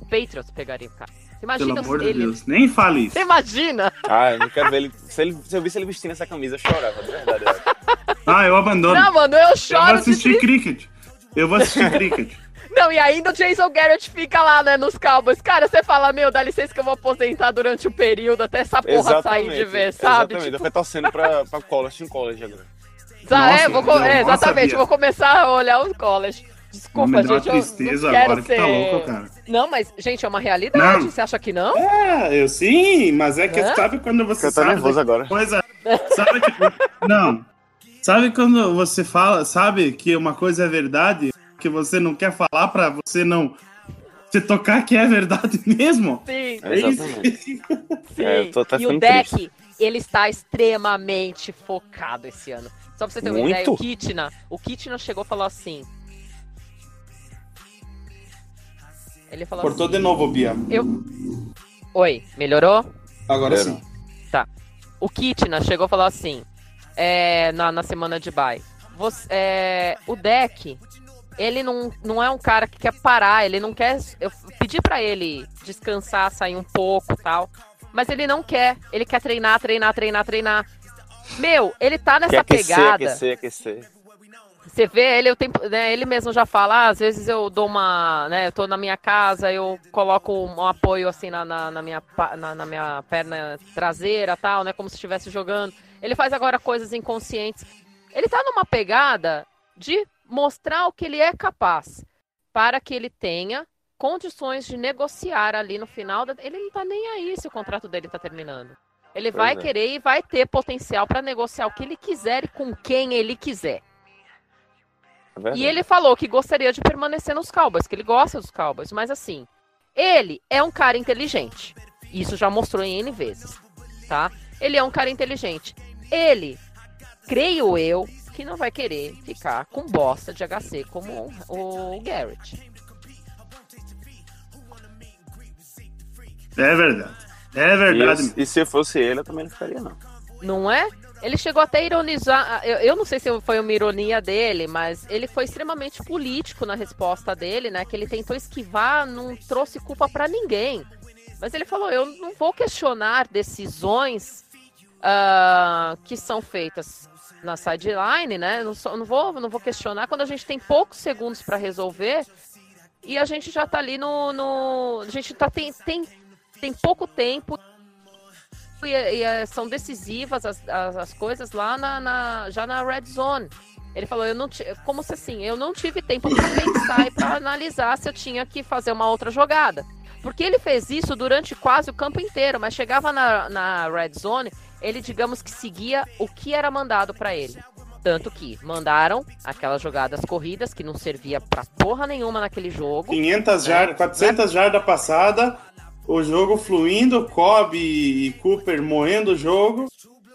O Patriots pegaria o cara. Você pelo imagina amor de ele. Deus. Nem fale isso. Você imagina? Ah, eu não quero ver ele. Se, ele. se eu visse ele vestindo essa camisa, eu chorava, de verdade. Ah, eu abandono. Não, mano, eu eu vou choro de assistir cricket. Eu vou assistir cricket. Não, e ainda o Jason Garrett fica lá, né, nos Cowboys. Cara, você fala, meu, dá licença que eu vou aposentar durante o período até essa porra sair de vez, sabe? Exatamente, eu Tipo, fui torcendo pra, pra college, em college agora. ah, é, Nossa, vou, co- eu é, não exatamente, sabia. vou começar a olhar os college. Desculpa, me dá uma gente, eu tristeza não quero agora que ser... tá louco, cara. Não, mas, gente, é uma realidade, Não. você acha que não? É, eu sim, mas é que Hã? sabe quando você Eu tô sabe nervoso agora. coisa. Sabe que. Não. Sabe quando você fala, sabe que uma coisa é verdade, que você não quer falar pra você não se tocar que é verdade mesmo? Sim, É. Exatamente. sim. É, eu tô até e o deck, triste. ele está extremamente focado esse ano. Só pra você ter uma Muito? ideia, o Kitna, o Kitna chegou e falou assim... Ele falou Cortou assim, de novo, Bia. Eu... Oi, melhorou? Agora sim. O Kitna chegou e falou assim, é, na, na semana de bye. Você, é, o deck, ele não, não é um cara que quer parar, ele não quer. Eu pedi pra ele descansar, sair um pouco tal. Mas ele não quer. Ele quer treinar, treinar, treinar, treinar. Meu, ele tá nessa aquecer, pegada. aquecer, aquecer. Você vê ele, o tempo, né, ele mesmo já fala, ah, às vezes eu dou uma, né, eu tô na minha casa, eu coloco um apoio assim na, na, na minha, na, na minha perna traseira, tal, né, como se estivesse jogando. Ele faz agora coisas inconscientes. Ele tá numa pegada de mostrar o que ele é capaz, para que ele tenha condições de negociar ali no final. Da... Ele não tá nem aí se o contrato dele tá terminando. Ele Pois vai é. querer e vai ter potencial para negociar o que ele quiser e com quem ele quiser. É. E ele falou que gostaria de permanecer nos Cowboys, que ele gosta dos Cowboys, mas assim, ele é um cara inteligente. Isso já mostrou em N vezes, tá? Ele é um cara inteligente. Ele, creio eu, que não vai querer ficar com bosta de HC como o, Garrett. É verdade. É E, verdade. eu- e se eu fosse ele, eu também não ficaria, não. Não é? Ele chegou até a ironizar. Eu, eu não sei se foi uma ironia dele, mas ele foi extremamente político na resposta dele, né? Que ele tentou esquivar, não trouxe culpa pra ninguém. Mas ele falou: eu não vou questionar decisões ah, que são feitas na sideline, né? Não, sou- não vou, não vou questionar quando a gente tem poucos segundos pra resolver e a gente já tá ali no. no- a gente tá, tem, tem, tem pouco tempo e, e, eh, são decisivas as, as, as coisas lá na, na- já na red zone. Ele falou, eu não como se assim, eu não tive tempo para pensar e para analisar se eu tinha que fazer uma outra jogada. Porque ele fez isso durante quase o campo inteiro, mas chegava na, na red zone, ele digamos que seguia o que era mandado para ele. Tanto que mandaram aquelas jogadas corridas que não servia pra porra nenhuma naquele jogo. 500 jardas, 400 jardas passada, o jogo fluindo, Cobb e Cooper moendo o jogo.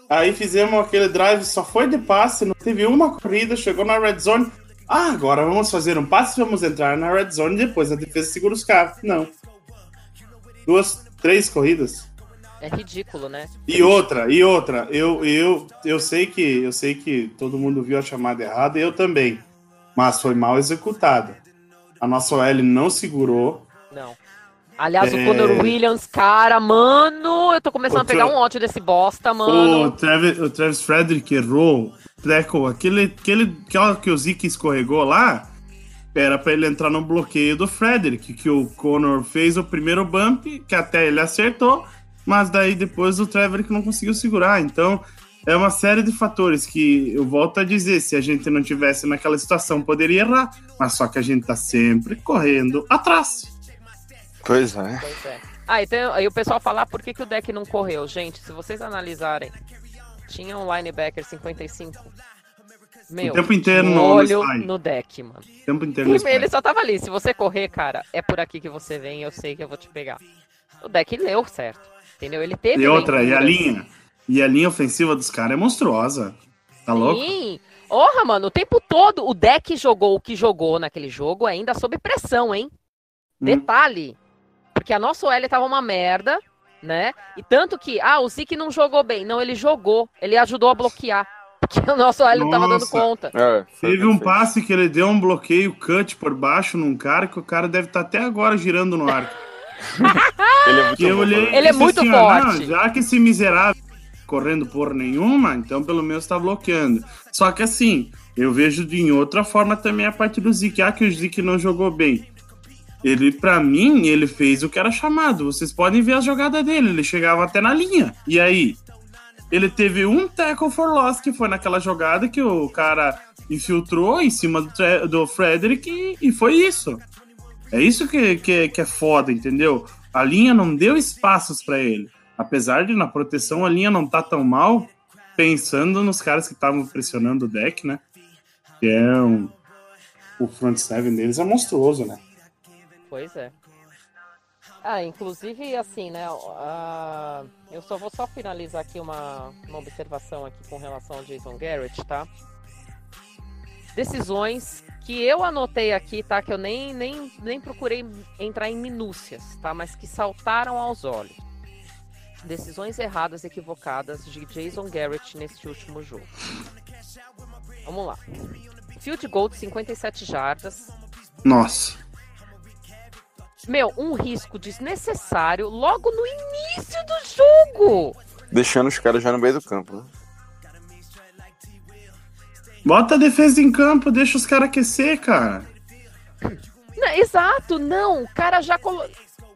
Aí fizemos aquele drive, só foi de passe, não teve uma corrida, chegou na red zone. Ah, agora vamos fazer um passe e vamos entrar na red zone depois a defesa segura os carros. Não. Duas, três corridas. É ridículo, né? E outra, e outra, eu, eu, eu sei que eu sei que todo mundo viu a chamada errada, eu também. Mas foi mal executada. A nossa OL não segurou. Não. Aliás, É. o Conor Williams, cara, mano, eu tô começando O a pegar Tra- um ódio desse bosta, O mano. Travis, o Travis Frederick errou. Tackle, aquele, aquele, aquela que o Zeke escorregou lá, era pra ele entrar no bloqueio do Frederick, que o Conor fez o primeiro bump, que até ele acertou, mas daí depois o Trevor não conseguiu segurar. Então, é uma série de fatores que eu volto a dizer, se a gente não tivesse naquela situação, poderia errar, mas só que a gente tá sempre correndo atrás. Pois é. Pois é. Ah, então aí o pessoal fala, ah, por que, que o deck não correu? Gente, se vocês analisarem, tinha um linebacker 55. Meu, O tempo inteiro no- no olho no deck, mano. O tempo inteiro. no E ele só tava ali. Se você correr, cara, é por aqui que você vem, eu sei que eu vou te pegar. O deck leu certo. Entendeu? Ele teve. E outra, e a leituras. linha? E a linha ofensiva dos caras é monstruosa. Tá louco? Sim. Porra, mano, o tempo todo o deck jogou o que jogou naquele jogo ainda sob pressão, hein? Hum. Detalhe. Porque a nossa OL tava uma merda, né? E tanto que, ah, o Zeke não jogou bem. Não, ele jogou. Ele ajudou a bloquear. Porque o nosso OL não tava dando conta. É, Teve um passe que ele deu um bloqueio cut por baixo num cara que o cara deve estar até agora girando no ar. Ele é muito olhei Ele é muito assim, forte. "Não, já que esse miserável correndo por nenhuma, então pelo menos tá bloqueando. Só que assim, eu vejo de em outra forma também a parte do Zeke. Ah, que o Zeke não jogou bem. Ele, pra mim, ele fez o que era chamado. Vocês podem ver a jogada dele. Ele chegava até na linha. E aí? Ele teve um tackle for loss, que foi naquela jogada que o cara infiltrou em cima do, do Frederick e, e foi isso. É isso que, que, que é foda, entendeu? A linha não deu espaços pra ele. Apesar de na proteção a linha não tá tão mal, pensando nos caras que estavam pressionando o deck, né? Que é um. O front seven deles é monstruoso, né? Pois é. Ah, inclusive, assim, né? ah, eu só vou só finalizar aqui uma, uma observação aqui com relação ao Jason Garrett, tá? Decisões que eu anotei aqui, tá? Que eu nem, nem, nem procurei entrar em minúcias, tá? Mas que saltaram aos olhos. Decisões erradas, equivocadas de Jason Garrett neste último jogo. Vamos lá. Field goal de 57 jardas, Nossa. Meu, um risco desnecessário logo no início do jogo. Deixando os caras já no meio do campo, né? Bota a defesa em campo, deixa os caras aquecer, cara. Não, exato, não. O cara já colocou.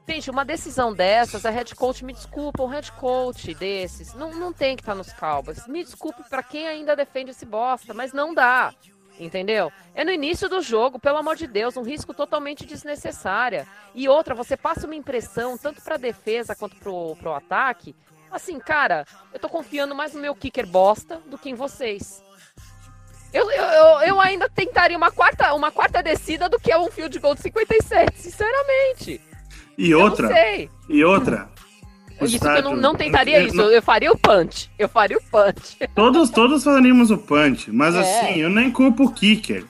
Gente, uma decisão dessas, a head coach, me desculpa, um head coach desses, não, não tem que estar nos Cowboys. Me desculpe pra quem ainda defende esse bosta, mas não dá. Entendeu? É no início do jogo, pelo amor de Deus, um risco totalmente desnecessária. E outra, você passa uma impressão, tanto pra defesa quanto pro, pro ataque. Assim, cara, eu tô confiando mais no meu kicker bosta do que em vocês. Eu, eu, eu, ainda tentaria uma quarta, uma quarta descida do que um field goal de 57, sinceramente. E Eu outra, não sei. e outra. Isso que eu não, estádio- não tentaria eu- isso. Eu faria o punch. Eu faria o punch. Todos, todos faríamos o punch, mas É. assim, eu nem culpo o kicker.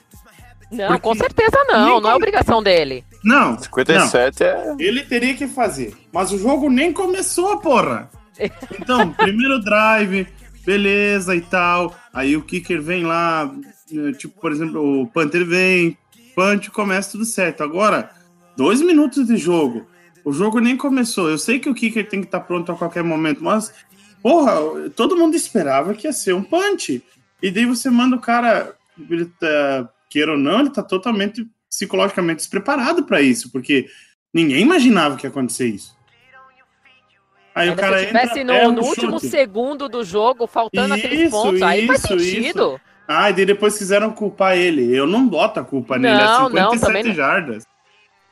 Não, Porque- com certeza não. Não é obrigação dele. Não, 57 é. não, ele teria que fazer. Mas o jogo nem começou, porra. Então, primeiro drive, beleza e tal. Aí o kicker vem lá, eh, tipo, por exemplo, o punter vem, punch, começa tudo certo. Agora, dois minutos de jogo. O jogo nem começou. Eu sei que o kicker tem que estar pronto a qualquer momento, mas, porra, todo mundo esperava que ia ser um punch. E daí você manda o cara, ele tá, queira ou não, ele tá totalmente psicologicamente despreparado para isso, porque ninguém imaginava que ia acontecer isso. Aí o Ainda cara se tivesse entra, no, um no último segundo do jogo, faltando aqueles Isso, pontos, aí faz isso, sentido. Ah, e daí depois quiseram culpar ele. Eu não boto a culpa nele, é Não, não, 57 também não. jardas.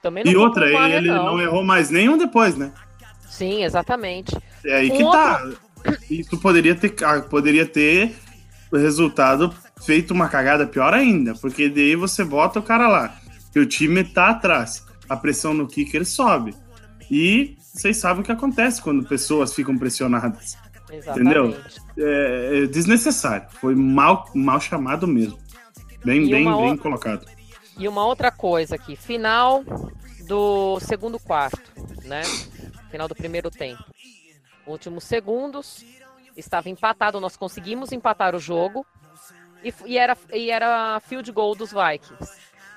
Também não E outra, o Maia, ele não. não errou mais nenhum depois, né? Sim, exatamente. É aí Um que tá. Isso poderia ter, poderia ter o resultado feito uma cagada pior ainda, porque daí você bota o cara lá, que o time tá atrás, a pressão no kicker sobe. E vocês sabem o que acontece quando pessoas ficam pressionadas. Exatamente. É, é desnecessário. Foi mal, mal chamado mesmo. Bem, E bem, bem outra- colocado. E uma outra coisa aqui, final do segundo quarto, né? Final do primeiro tempo. Últimos segundos, estava empatado, nós conseguimos empatar o jogo. E, e, era, e era field goal dos Vikings.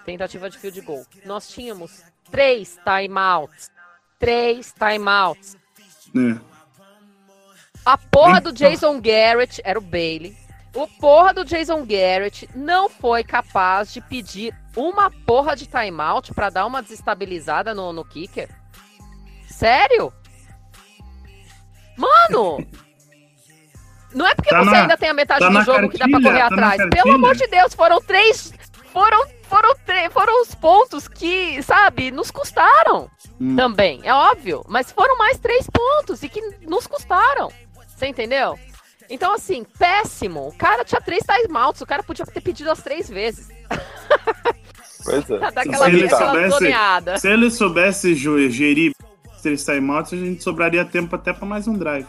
Tentativa de field goal. Nós tínhamos três timeouts. Três timeouts. É. A porra do Jason Garrett, era o Bailey. O porra do Jason Garrett não foi capaz de pedir uma porra de timeout para dar uma desestabilizada no, no kicker. Sério? Mano! Não é porque Tá você na- ainda tem a metade tá do jogo que dá pra correr tá atrás. Pelo amor de Deus, foram três. Foram, foram, foram os pontos que, sabe, nos custaram Hum. também, é óbvio. Mas foram mais três pontos e que nos custaram. Você entendeu? Então, assim, péssimo. O cara tinha três timeouts, o cara podia ter pedido as três vezes. Pois é. Pra dar aquela, ele soubesse-. Se ele soubesse gerir três timeouts, a gente sobraria tempo até pra mais um drive.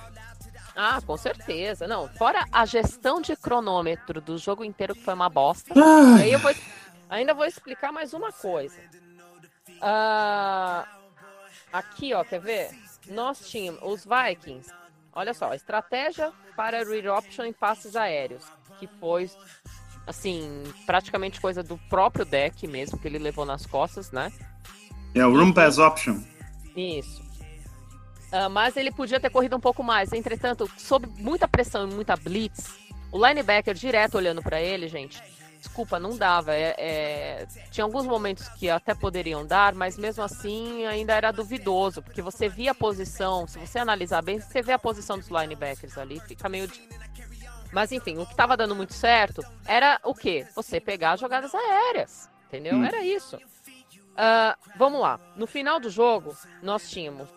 Ah, com certeza. Não, fora a gestão de cronômetro do jogo inteiro, que foi uma bosta. Ai, Aí eu vou, ainda vou explicar mais uma coisa. Ah, aqui, ó, quer ver? Nós tínhamos os Vikings. Olha só, estratégia para read option em passes aéreos, que foi assim, praticamente coisa do próprio deck mesmo, que ele levou nas costas, né? é o Room Pass Option. Isso. Ah, mas ele podia ter corrido um pouco mais. Entretanto, sob muita pressão e muita blitz, o linebacker direto olhando para ele, gente. Desculpa, não dava. É- é, Tinha alguns momentos que até poderiam dar, mas mesmo assim ainda era duvidoso, porque você via a posição, se você analisar bem, você vê a posição dos linebackers ali, fica meio. Mas enfim, o que estava dando muito certo era o quê? Você pegar jogadas aéreas. Entendeu? Hum. Era isso. Ah, vamos lá. No final do jogo, nós tínhamos.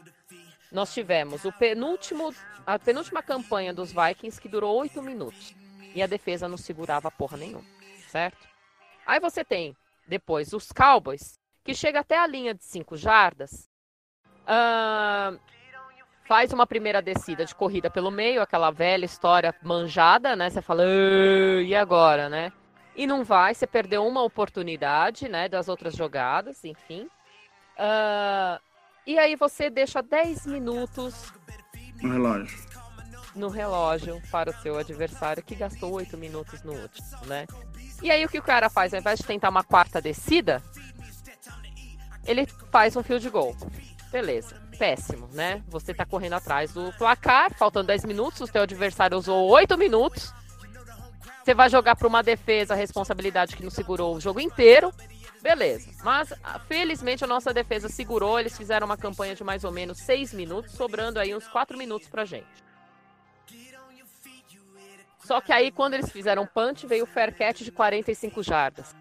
Nós tivemos o penúltimo, a penúltima campanha dos Vikings que durou oito minutos. E a defesa não segurava porra nenhuma. Certo? Aí você tem depois os Cowboys, que chega até a linha de cinco jardas. ah, faz uma primeira descida de corrida pelo meio, aquela velha história manjada, né? Você fala, "Ah, e agora, né? E não vai, você perdeu uma oportunidade, né, das outras jogadas, enfim. Ah, e aí você deixa 10 minutos No relógio. no relógio para o seu adversário que gastou 8 minutos no último, né? E aí o que o cara faz? Ao invés de tentar uma quarta descida, ele faz um field goal. Beleza. Péssimo, né? Você tá correndo atrás do placar, faltando 10 minutos, o seu adversário usou 8 minutos. Você vai jogar para uma defesa a responsabilidade que não segurou o jogo inteiro. Beleza. Mas, ah, felizmente, a nossa defesa segurou. Eles fizeram uma campanha de mais ou menos 6 minutos, sobrando aí uns 4 minutos pra gente. Só que aí, quando eles fizeram punch, veio o fair catch de 45 jardas.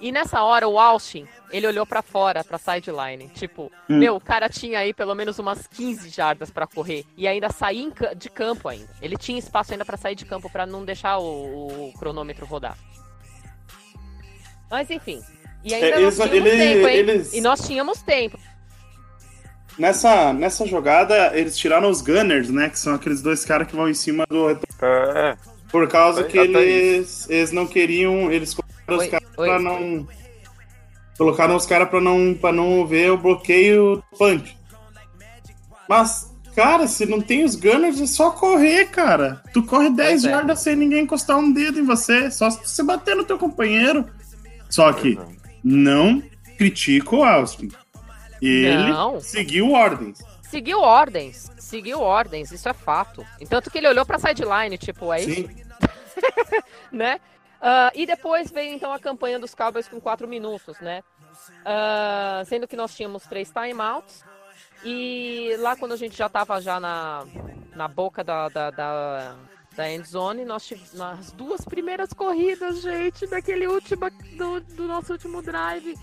E nessa hora, o Austin, ele olhou pra fora, pra sideline. Tipo, Hum. meu, o cara tinha aí pelo menos umas 15 jardas pra correr. E ainda sair de campo ainda. Ele tinha espaço ainda pra sair de campo, pra não deixar o, o cronômetro rodar. Mas enfim. E ainda É, nós eles- tínhamos ele- tempo, hein? eles- E nós tínhamos tempo. Nessa, nessa jogada, eles tiraram os Gunners, né? Que são aqueles dois caras que vão em cima do. É, Por causa que eles, eles não queriam. Eles colocaram Oi, os caras pra não. Colocaram os caras pra não, pra não ver o bloqueio do punch. Mas, cara, se não tem os Gunners, é só correr, cara. Tu corre 10 Pois é. jardas sem ninguém encostar um dedo em você. Só se você bater no teu companheiro. Só que não critico o Austin. Ele Não. seguiu ordens. Seguiu ordens. Seguiu ordens, isso é fato. Tanto que ele olhou pra sideline, tipo, é isso, Sim. né? Ah, e depois veio então a campanha dos Cowboys com quatro minutos, né? Ah, sendo que nós tínhamos três timeouts. E lá quando a gente já tava já na, na boca da, da, da, da end zone, nós tivemos nas duas primeiras corridas, gente, daquele último do, do nosso último drive.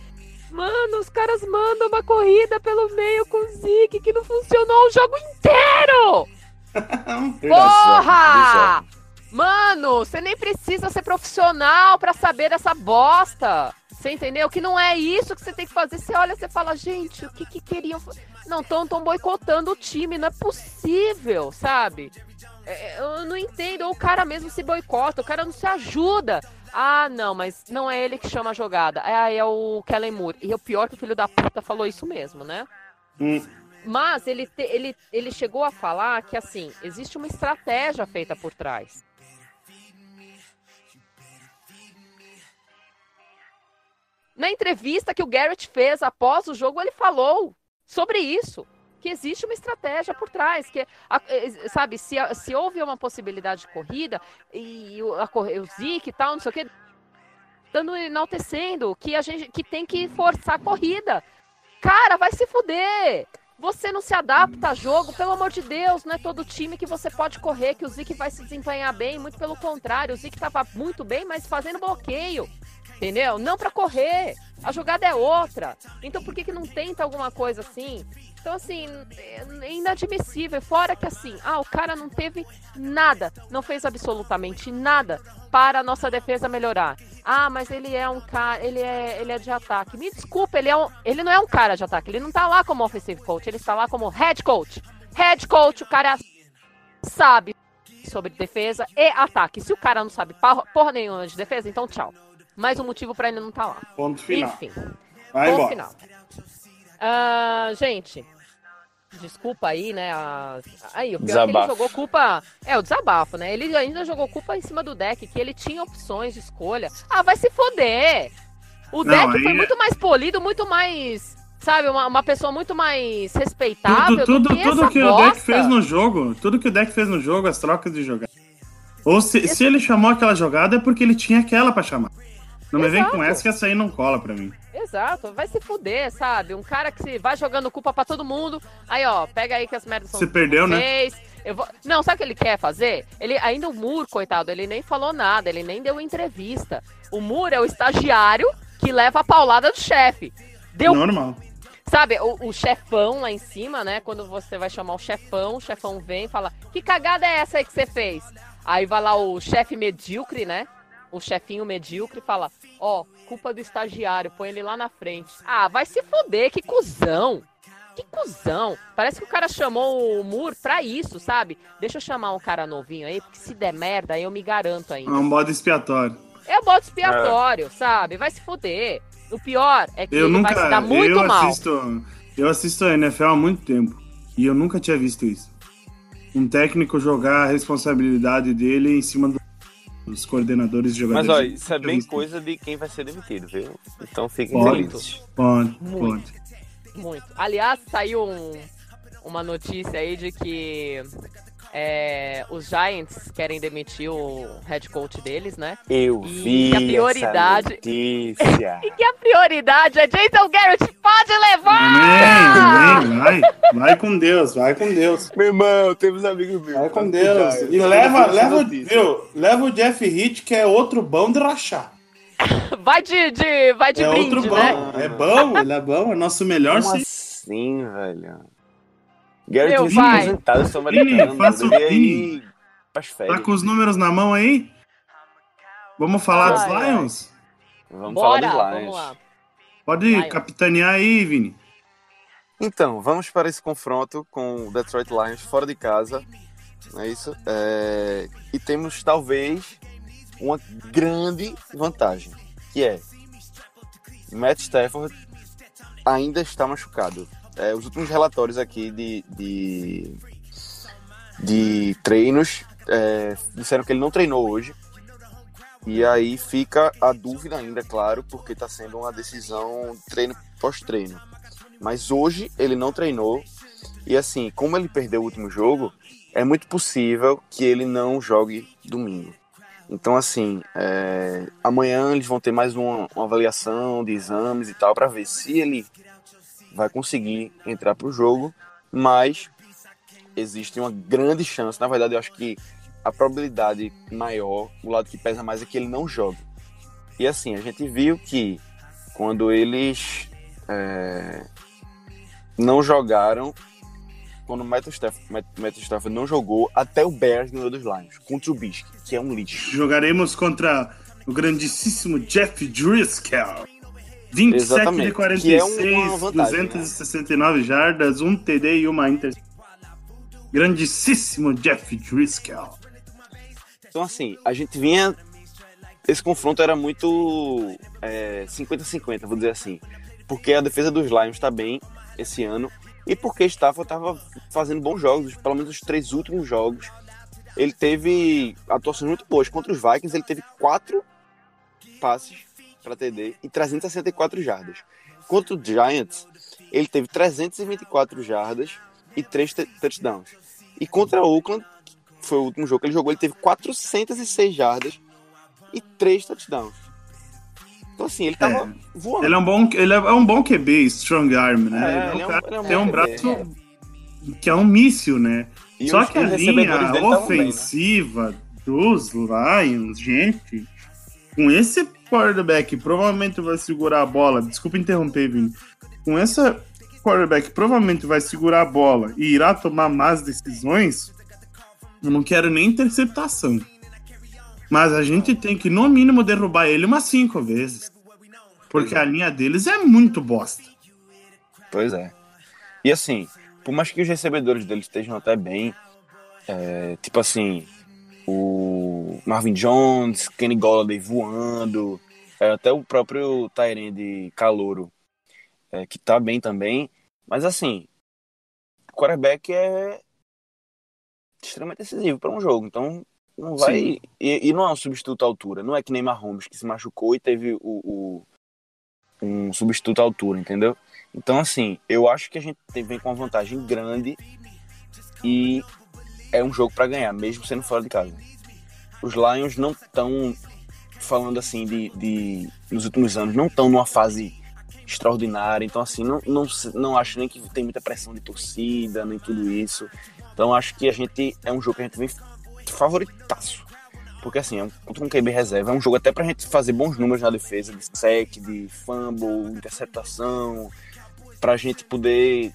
Mano, os caras mandam uma corrida pelo meio com o Zeke que não funcionou o jogo inteiro! Porra! Mano, você nem precisa ser profissional pra saber dessa bosta. Você entendeu? Que não é isso que você tem que fazer. Você olha e você fala, gente, o que que queriam Não, estão tão boicotando o time, não é possível, sabe? É, eu não entendo. Ou o cara mesmo se boicota, o cara não se ajuda. Ah, não, mas não é ele que chama a jogada. É, é o Kellen Moore. E o pior é que o filho da puta falou isso mesmo, né? Hum. Mas ele, te, ele, ele chegou a falar que, assim, existe uma estratégia feita por trás. Na entrevista que o Garrett fez após o jogo, ele falou sobre isso. Que existe uma estratégia por trás, que sabe, se, se houve uma possibilidade de corrida e a, o Zeke e tal, não sei o que, dando enaltecendo que a gente que tem que forçar a corrida. Cara, vai se fuder. Você não se adapta a jogo, pelo amor de Deus, não é todo time que você pode correr, que o Zeke vai se desempenhar bem, muito pelo contrário, o Zeke estava muito bem, mas fazendo bloqueio. Entendeu? Não para correr. A jogada é outra. Então por que, que não tenta alguma coisa assim? Então, assim, é inadmissível. Fora que, assim, ah, o cara não teve nada, não fez absolutamente nada para a nossa defesa melhorar. Ah, mas ele é um cara, ele é, ele é de ataque. Me desculpa, ele, é um, ele não é um cara de ataque. Ele não tá lá como offensive coach, ele está lá como head coach. Head coach, o cara sabe sobre defesa e ataque. Se o cara não sabe porra nenhuma de defesa, então tchau mais um motivo para ele não estar tá lá. Ponto final. Enfim. Vai ponto embora. final. Uh, gente, desculpa aí, né? A... Aí, o pior desabafo. é que ele jogou culpa. É, o desabafo, né? Ele ainda jogou culpa em cima do deck, que ele tinha opções de escolha. Ah, vai se foder! O não, deck aí... foi muito mais polido, muito mais. Sabe, uma, uma pessoa muito mais respeitável. Tudo, tudo, que, tudo que o deck fez no jogo, tudo que o deck fez no jogo, as trocas de jogar. Ou se, Esse... se ele chamou aquela jogada é porque ele tinha aquela para chamar. Não me vem com essa que essa aí não cola pra mim. Exato, vai se fuder, sabe? Um cara que se vai jogando culpa pra todo mundo. Aí, ó, pega aí que as merdas são. Você perdeu, né? Eu vou... Não, sabe o que ele quer fazer? Ele ainda o Mur, coitado, ele nem falou nada, ele nem deu entrevista. O Mur é o estagiário que leva a paulada do chefe. Deu. Normal. Sabe, o, o, chefão lá em cima, né? Quando você vai chamar o chefão, o chefão vem e fala: Que cagada é essa aí que você fez? Aí vai lá o chefe medíocre, né? O chefinho medíocre fala: Ó, oh, culpa do estagiário, põe ele lá na frente. Ah, vai se foder, que cuzão! Que cuzão! Parece que o cara chamou o Mur pra isso, sabe? Deixa eu chamar um cara novinho aí, porque se der merda, eu me garanto ainda. É um bode expiatório. É um bode expiatório, é. sabe? Vai se foder. O pior é que eu ele nunca, vai se dar muito eu mal. Assisto, eu assisto a NFL há muito tempo e eu nunca tinha visto isso. Um técnico jogar a responsabilidade dele em cima do os coordenadores de jogadores. Mas olha, isso é bem coisa de quem vai ser demitido, viu? Então fiquem pode, felizes. Pode, Muito. pode. Muito. Aliás, saiu um, uma notícia aí de que é, os Giants querem demitir o head coach deles, né? Eu e vi que a prioridade e que a prioridade é Jason Garrett pode levar. Vai, vai com Deus, vai com Deus. Meu irmão, temos amigos meus. Vai com Deus. E leva, leva, viu, leva o Jeff Hitt que é outro bom de rachar. Vai de, de vai de é brinde, outro bom. Né? É bom, ele é bom, é nosso melhor. Como assim, velho? Garrett Meu, vai. aposentado, sou americano. O aí, Tá com os números na mão aí? Vamos falar dos Lions? Vamos Bora, falar dos Lions. Pode Lions. capitanear aí, Vini. Então, vamos para esse confronto com o Detroit Lions fora de casa. Não é isso? É... E temos talvez uma grande vantagem, que é Matt Stafford ainda está machucado. É, os últimos relatórios aqui de, de, de treinos é, disseram que ele não treinou hoje. E aí fica a dúvida ainda, claro, porque está sendo uma decisão treino pós-treino. Mas hoje ele não treinou. E assim, como ele perdeu o último jogo, é muito possível que ele não jogue domingo. Então, assim, é, amanhã eles vão ter mais uma, uma avaliação de exames e tal, para ver se ele vai conseguir entrar para o jogo, mas existe uma grande chance. Na verdade, eu acho que a probabilidade maior, o lado que pesa mais, é que ele não jogue. E assim, a gente viu que quando eles é, não jogaram, quando o Matt Stafford, não jogou, até o Bears ganhou dos Lions, contra o Bisque, que é um lixo. Jogaremos contra o grandíssimo Jeff Driscoll. 27 Exatamente. de 46, é uma vantagem, 269 né? jardas, um TD e uma inter. Grandíssimo Jeff Driscoll. Então, assim, a gente vinha. Esse confronto era muito 50-50, é, vou dizer assim. Porque a defesa dos Lions está bem esse ano. E porque Stafford estava fazendo bons jogos, pelo menos os três últimos jogos. Ele teve atuações muito boas. Contra os Vikings, ele teve quatro passes para TD e 364 jardas. Contra o Giants, ele teve 324 jardas e 3 touchdowns. E contra o Oakland, que foi o último jogo que ele jogou, ele teve 406 jardas e 3 touchdowns. Então, assim, ele tava É. voando. Ele é um bom, ele é um bom QB, strong arm, né? É, ele é é um um- cara é um tem um bom braço QB, que é um míssil, né? E Só os- que a linha tavam bem, né? ofensiva dos Lions, gente, com esse quarterback provavelmente vai segurar a bola, desculpa interromper, Vini, com essa quarterback provavelmente vai segurar a bola e irá tomar más decisões, eu não quero nem interceptação. Mas a gente tem que, no mínimo, derrubar ele umas cinco vezes. Porque a linha deles é muito bosta. Pois é. E assim, por mais que os recebedores deles estejam até bem, é, tipo assim, o Marvin Jones, Kenny Golladay voando, é, até o próprio Tyrande Calouro, é, que tá bem também, mas assim, o quarterback é extremamente decisivo para um jogo, então não vai. Sim. E, e não é um substituto à altura, não é que nem Mahomes que se machucou e teve o, o- um substituto à altura, entendeu? Então, assim, eu acho que a gente vem com uma vantagem grande e é um jogo para ganhar, mesmo sendo fora de casa. Os Lions não estão falando assim de, de nos últimos anos, não estão numa fase extraordinária, então assim, não, não, não acho nem que tem muita pressão de torcida, nem tudo isso. Então acho que a gente é um jogo que a gente vem favoritaço. Porque assim, é um, contra um QB reserva, é um jogo até pra gente fazer bons números na defesa, de sec, de fumble, interceptação, pra gente poder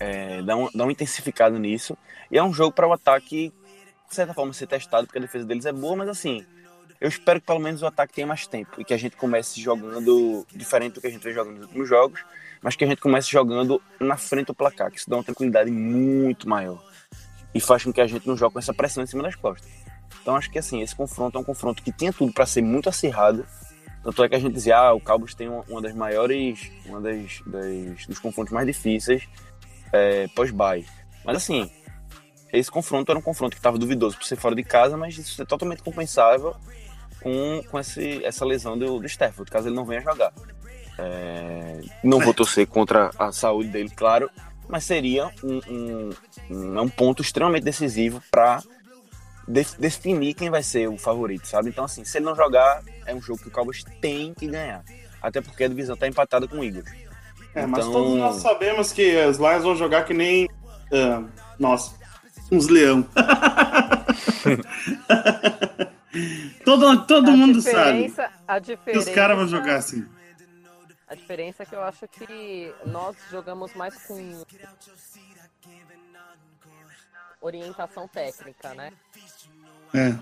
é, dar, um, dar uma intensificada nisso. E é um jogo para o ataque, de certa forma, ser testado, porque a defesa deles é boa, mas assim, eu espero que pelo menos o ataque tenha mais tempo e que a gente comece jogando diferente do que a gente vem jogando nos últimos jogos, mas que a gente comece jogando na frente do placar, que isso dá uma tranquilidade muito maior e faz com que a gente não jogue com essa pressão em cima das costas. Então acho que assim, esse confronto é um confronto que tinha tudo para ser muito acirrado. Tanto é que a gente dizia, ah, o Cowboys tem uma, uma das maiores, uma das, das- dos confrontos mais difíceis é, pós-bye. Mas assim, esse confronto era um confronto que estava duvidoso por ser fora de casa, mas isso é totalmente compensável com, com esse, essa lesão do, do Stafford, caso ele não venha jogar. É, não vou torcer contra a saúde dele, claro, mas seria um, um, um, é ponto extremamente decisivo para definir quem vai ser o favorito, sabe? Então, assim, se ele não jogar, é um jogo que o Cowboys tem que ganhar. Até porque a divisão tá empatada com o Eagles. É, mas Então- todos nós sabemos que os Lions vão jogar que nem. nossa, uns leão. todo todo A mundo sabe diferença- A que diferença, os caras vão jogar assim. A diferença é que eu acho que nós jogamos mais com orientação técnica, né? É.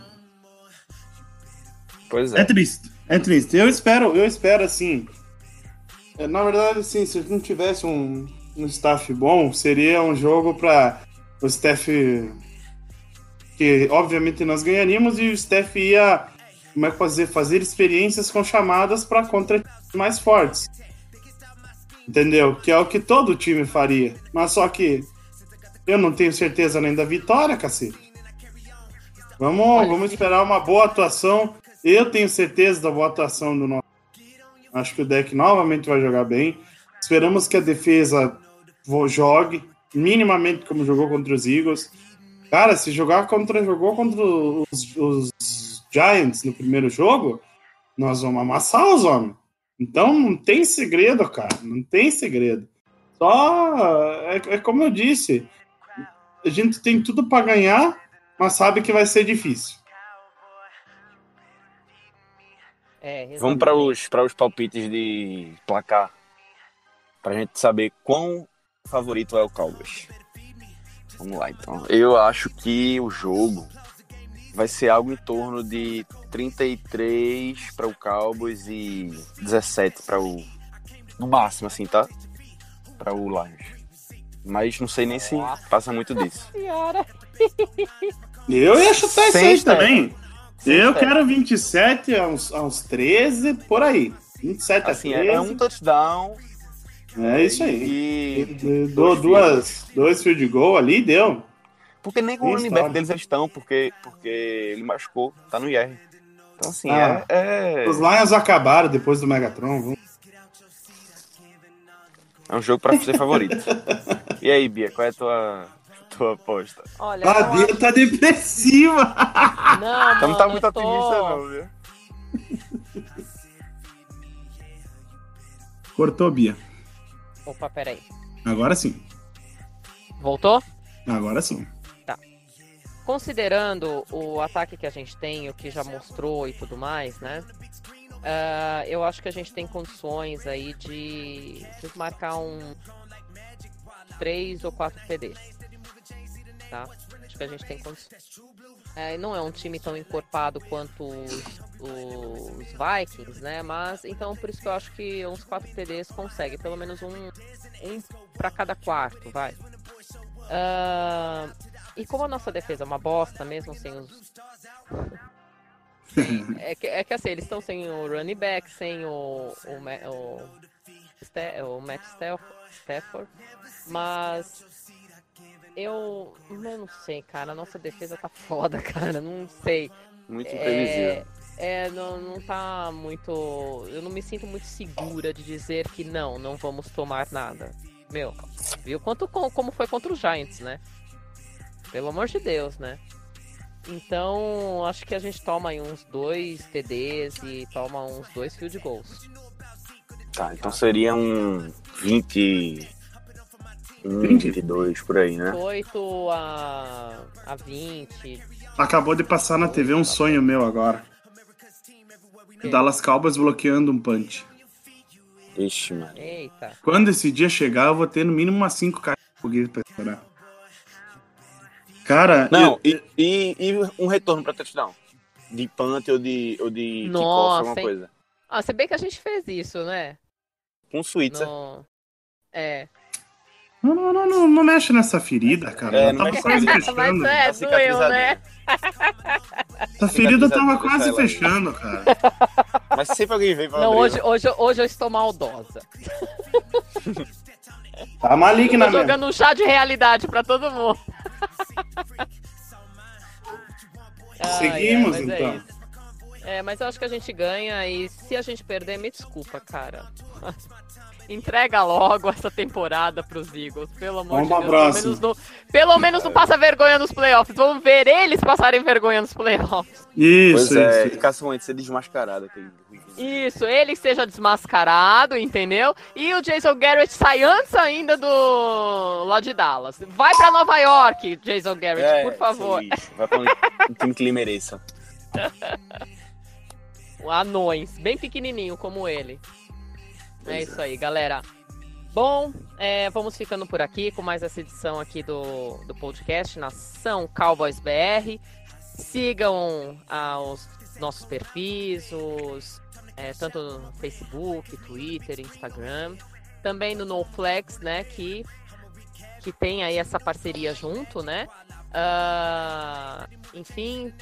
Pois É é. triste. É triste. Eu espero, eu espero assim. é, Na verdade, assim, se não tivesse um, um staff bom, seria um jogo para o staff que obviamente nós ganharíamos e o staff ia como é que fazer fazer experiências com chamadas para contra mais fortes. Entendeu? Que é o que todo time faria. Mas só que eu não tenho certeza nem da vitória, cacete. Vamos, vamos esperar uma boa atuação. Eu tenho certeza da boa atuação do nosso. Acho que o deck novamente vai jogar bem. Esperamos que a defesa jogue minimamente como jogou contra os Eagles. Cara, se jogar contra jogou contra os, os Giants no primeiro jogo, nós vamos amassar os homens. Então não tem segredo, cara. Não tem segredo. Só é, é como eu disse, a gente tem tudo para ganhar, mas sabe que vai ser difícil. É, Vamos para os, para os palpites de placar. Pra gente saber quão favorito é o Cowboys. Vamos lá, então. Eu acho que o jogo vai ser algo em torno de 33 para o Cowboys e 17 para o. No máximo, assim, tá? Para o Lions. Mas não sei nem se passa muito disso. Senhora, Eu ia chutar isso aí também. Sem eu quero 27 a uns, a uns 13, por aí. 27 Assim, a é 13. é um touchdown É isso aí. E. Dou duas, dois field goal ali, deu. Porque nem com o running back deles eles estão, porque, porque ele machucou, tá no IR. Então, assim, Ah. é, é, Os Lions acabaram depois do Megatron. vamos- é um jogo pra ser favorito. e aí, Bia, qual é a tua, tua aposta? Olha, A eu Bia acho- tá depressiva. não, Então não tá muito tô- otimista, não, viu? Cortou, Bia. Opa, peraí. Agora sim. Voltou? Agora sim. Considerando o ataque que a gente tem, o que já mostrou e tudo mais, né? ah, eu acho que a gente tem condições aí de, marcar um 3 ou 4 TDs. Tá? Acho que a gente tem condições. É, não é um time tão encorpado quanto os, Vikings, né? Mas então por isso que eu acho que uns 4 TDs consegue, pelo menos um, um para cada quarto, vai. Ah, e como a nossa defesa é uma bosta, mesmo sem os. é, que, é que assim, eles estão sem o running back, sem o. o, o, o Matt Staff- Stafford, mas. Eu, eu não sei, cara. A nossa defesa tá foda, cara. Não sei. Muito imprevisível. é, não, não tá muito. Eu não me sinto muito segura de dizer que não, não vamos tomar nada. Meu, viu quanto, co- como foi contra os Giants, né? Pelo amor de Deus, né? Então, acho que a gente toma aí uns dois TDs e toma uns dois field goals. Tá, então seria um 20. Um, 20? 22 por aí, né? 8 a, a 20. Acabou de passar na TV um sonho meu agora. Que? Dallas Cowboys bloqueando um punch. Ixi, mano. Eita. Quando esse dia chegar, eu vou ter no mínimo umas 5 caixas de foguete pra estourar. Cara, Não, eu- e, e, e um retorno pra touchdown? De punt ou de, ou de kickoff, Nossa, alguma hein? coisa. Ah, se bem que a gente fez isso, né? Com Switzer. No... É. Não, não, não, não, não mexe nessa ferida, cara. É, Ela tava mexe quase nessa Mas fechando. é, Tá doeu, né? Essa ferida tava quase fechando, cara. Mas sempre alguém vem pra Não, abrir, hoje, hoje, hoje eu estou maldosa. Tá maligna Tô mesmo. jogando um chá de realidade pra todo mundo. Seguimos, é então. É, mas eu acho que a gente ganha e se a gente perder, me desculpa, cara. Entrega logo essa temporada pros Eagles, pelo amor Vamos de Deus. próxima. Pelo menos, não, pelo menos não passa vergonha nos playoffs. Vamos ver eles passarem vergonha nos playoffs. Isso, Pois é, isso. Wentz ser desmascarado aquele Isso, ele seja desmascarado, entendeu? E o Jason Garrett sai antes ainda do lá de Dallas. Vai pra Nova York, Jason Garrett, É, por favor. isso, Vai pra um, um time que lhe mereça. Anões, bem pequenininho como ele. É isso aí, galera. Bom, é, vamos ficando por aqui com mais essa edição aqui do, do podcast Nação Cowboys BR. Sigam ah, os nossos perfis, os, é, tanto no Facebook, Twitter, Instagram. Também no NoFlex, né, que, que tem aí essa parceria junto, né? Ah, enfim,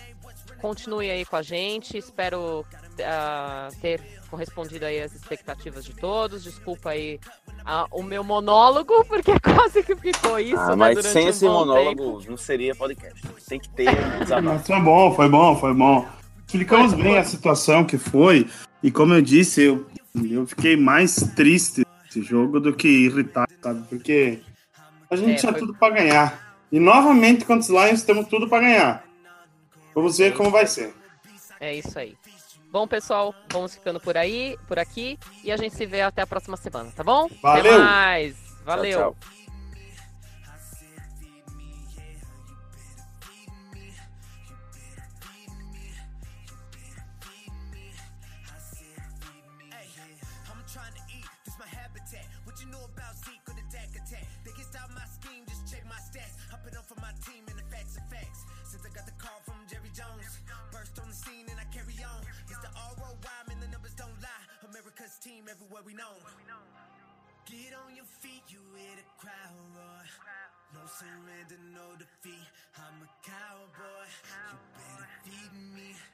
continue aí com a gente. Espero ah, ter correspondido aí às expectativas de todos. Desculpa aí ah, o meu monólogo, porque quase que ficou isso, Ah, né? mas sem um esse monólogo tempo. não seria podcast. Tem que ter um. Mas foi bom, foi bom, foi bom. Explicamos Foi, bem foi. a situação que foi. E como eu disse, eu, eu fiquei mais triste nesse jogo do que irritado, sabe? Porque a gente É, tinha foi- tudo pra ganhar. E novamente contra os Lions temos tudo pra ganhar. Vamos ver como vai ser. É isso aí. Bom, pessoal, vamos ficando por aí, por aqui, e a gente se vê até a próxima semana, tá bom? Valeu! Até mais! Valeu! Tchau, tchau. We. Get on your feet, you hear the crowd roar. No surrender, no defeat. I'm a cowboy. You better feed me.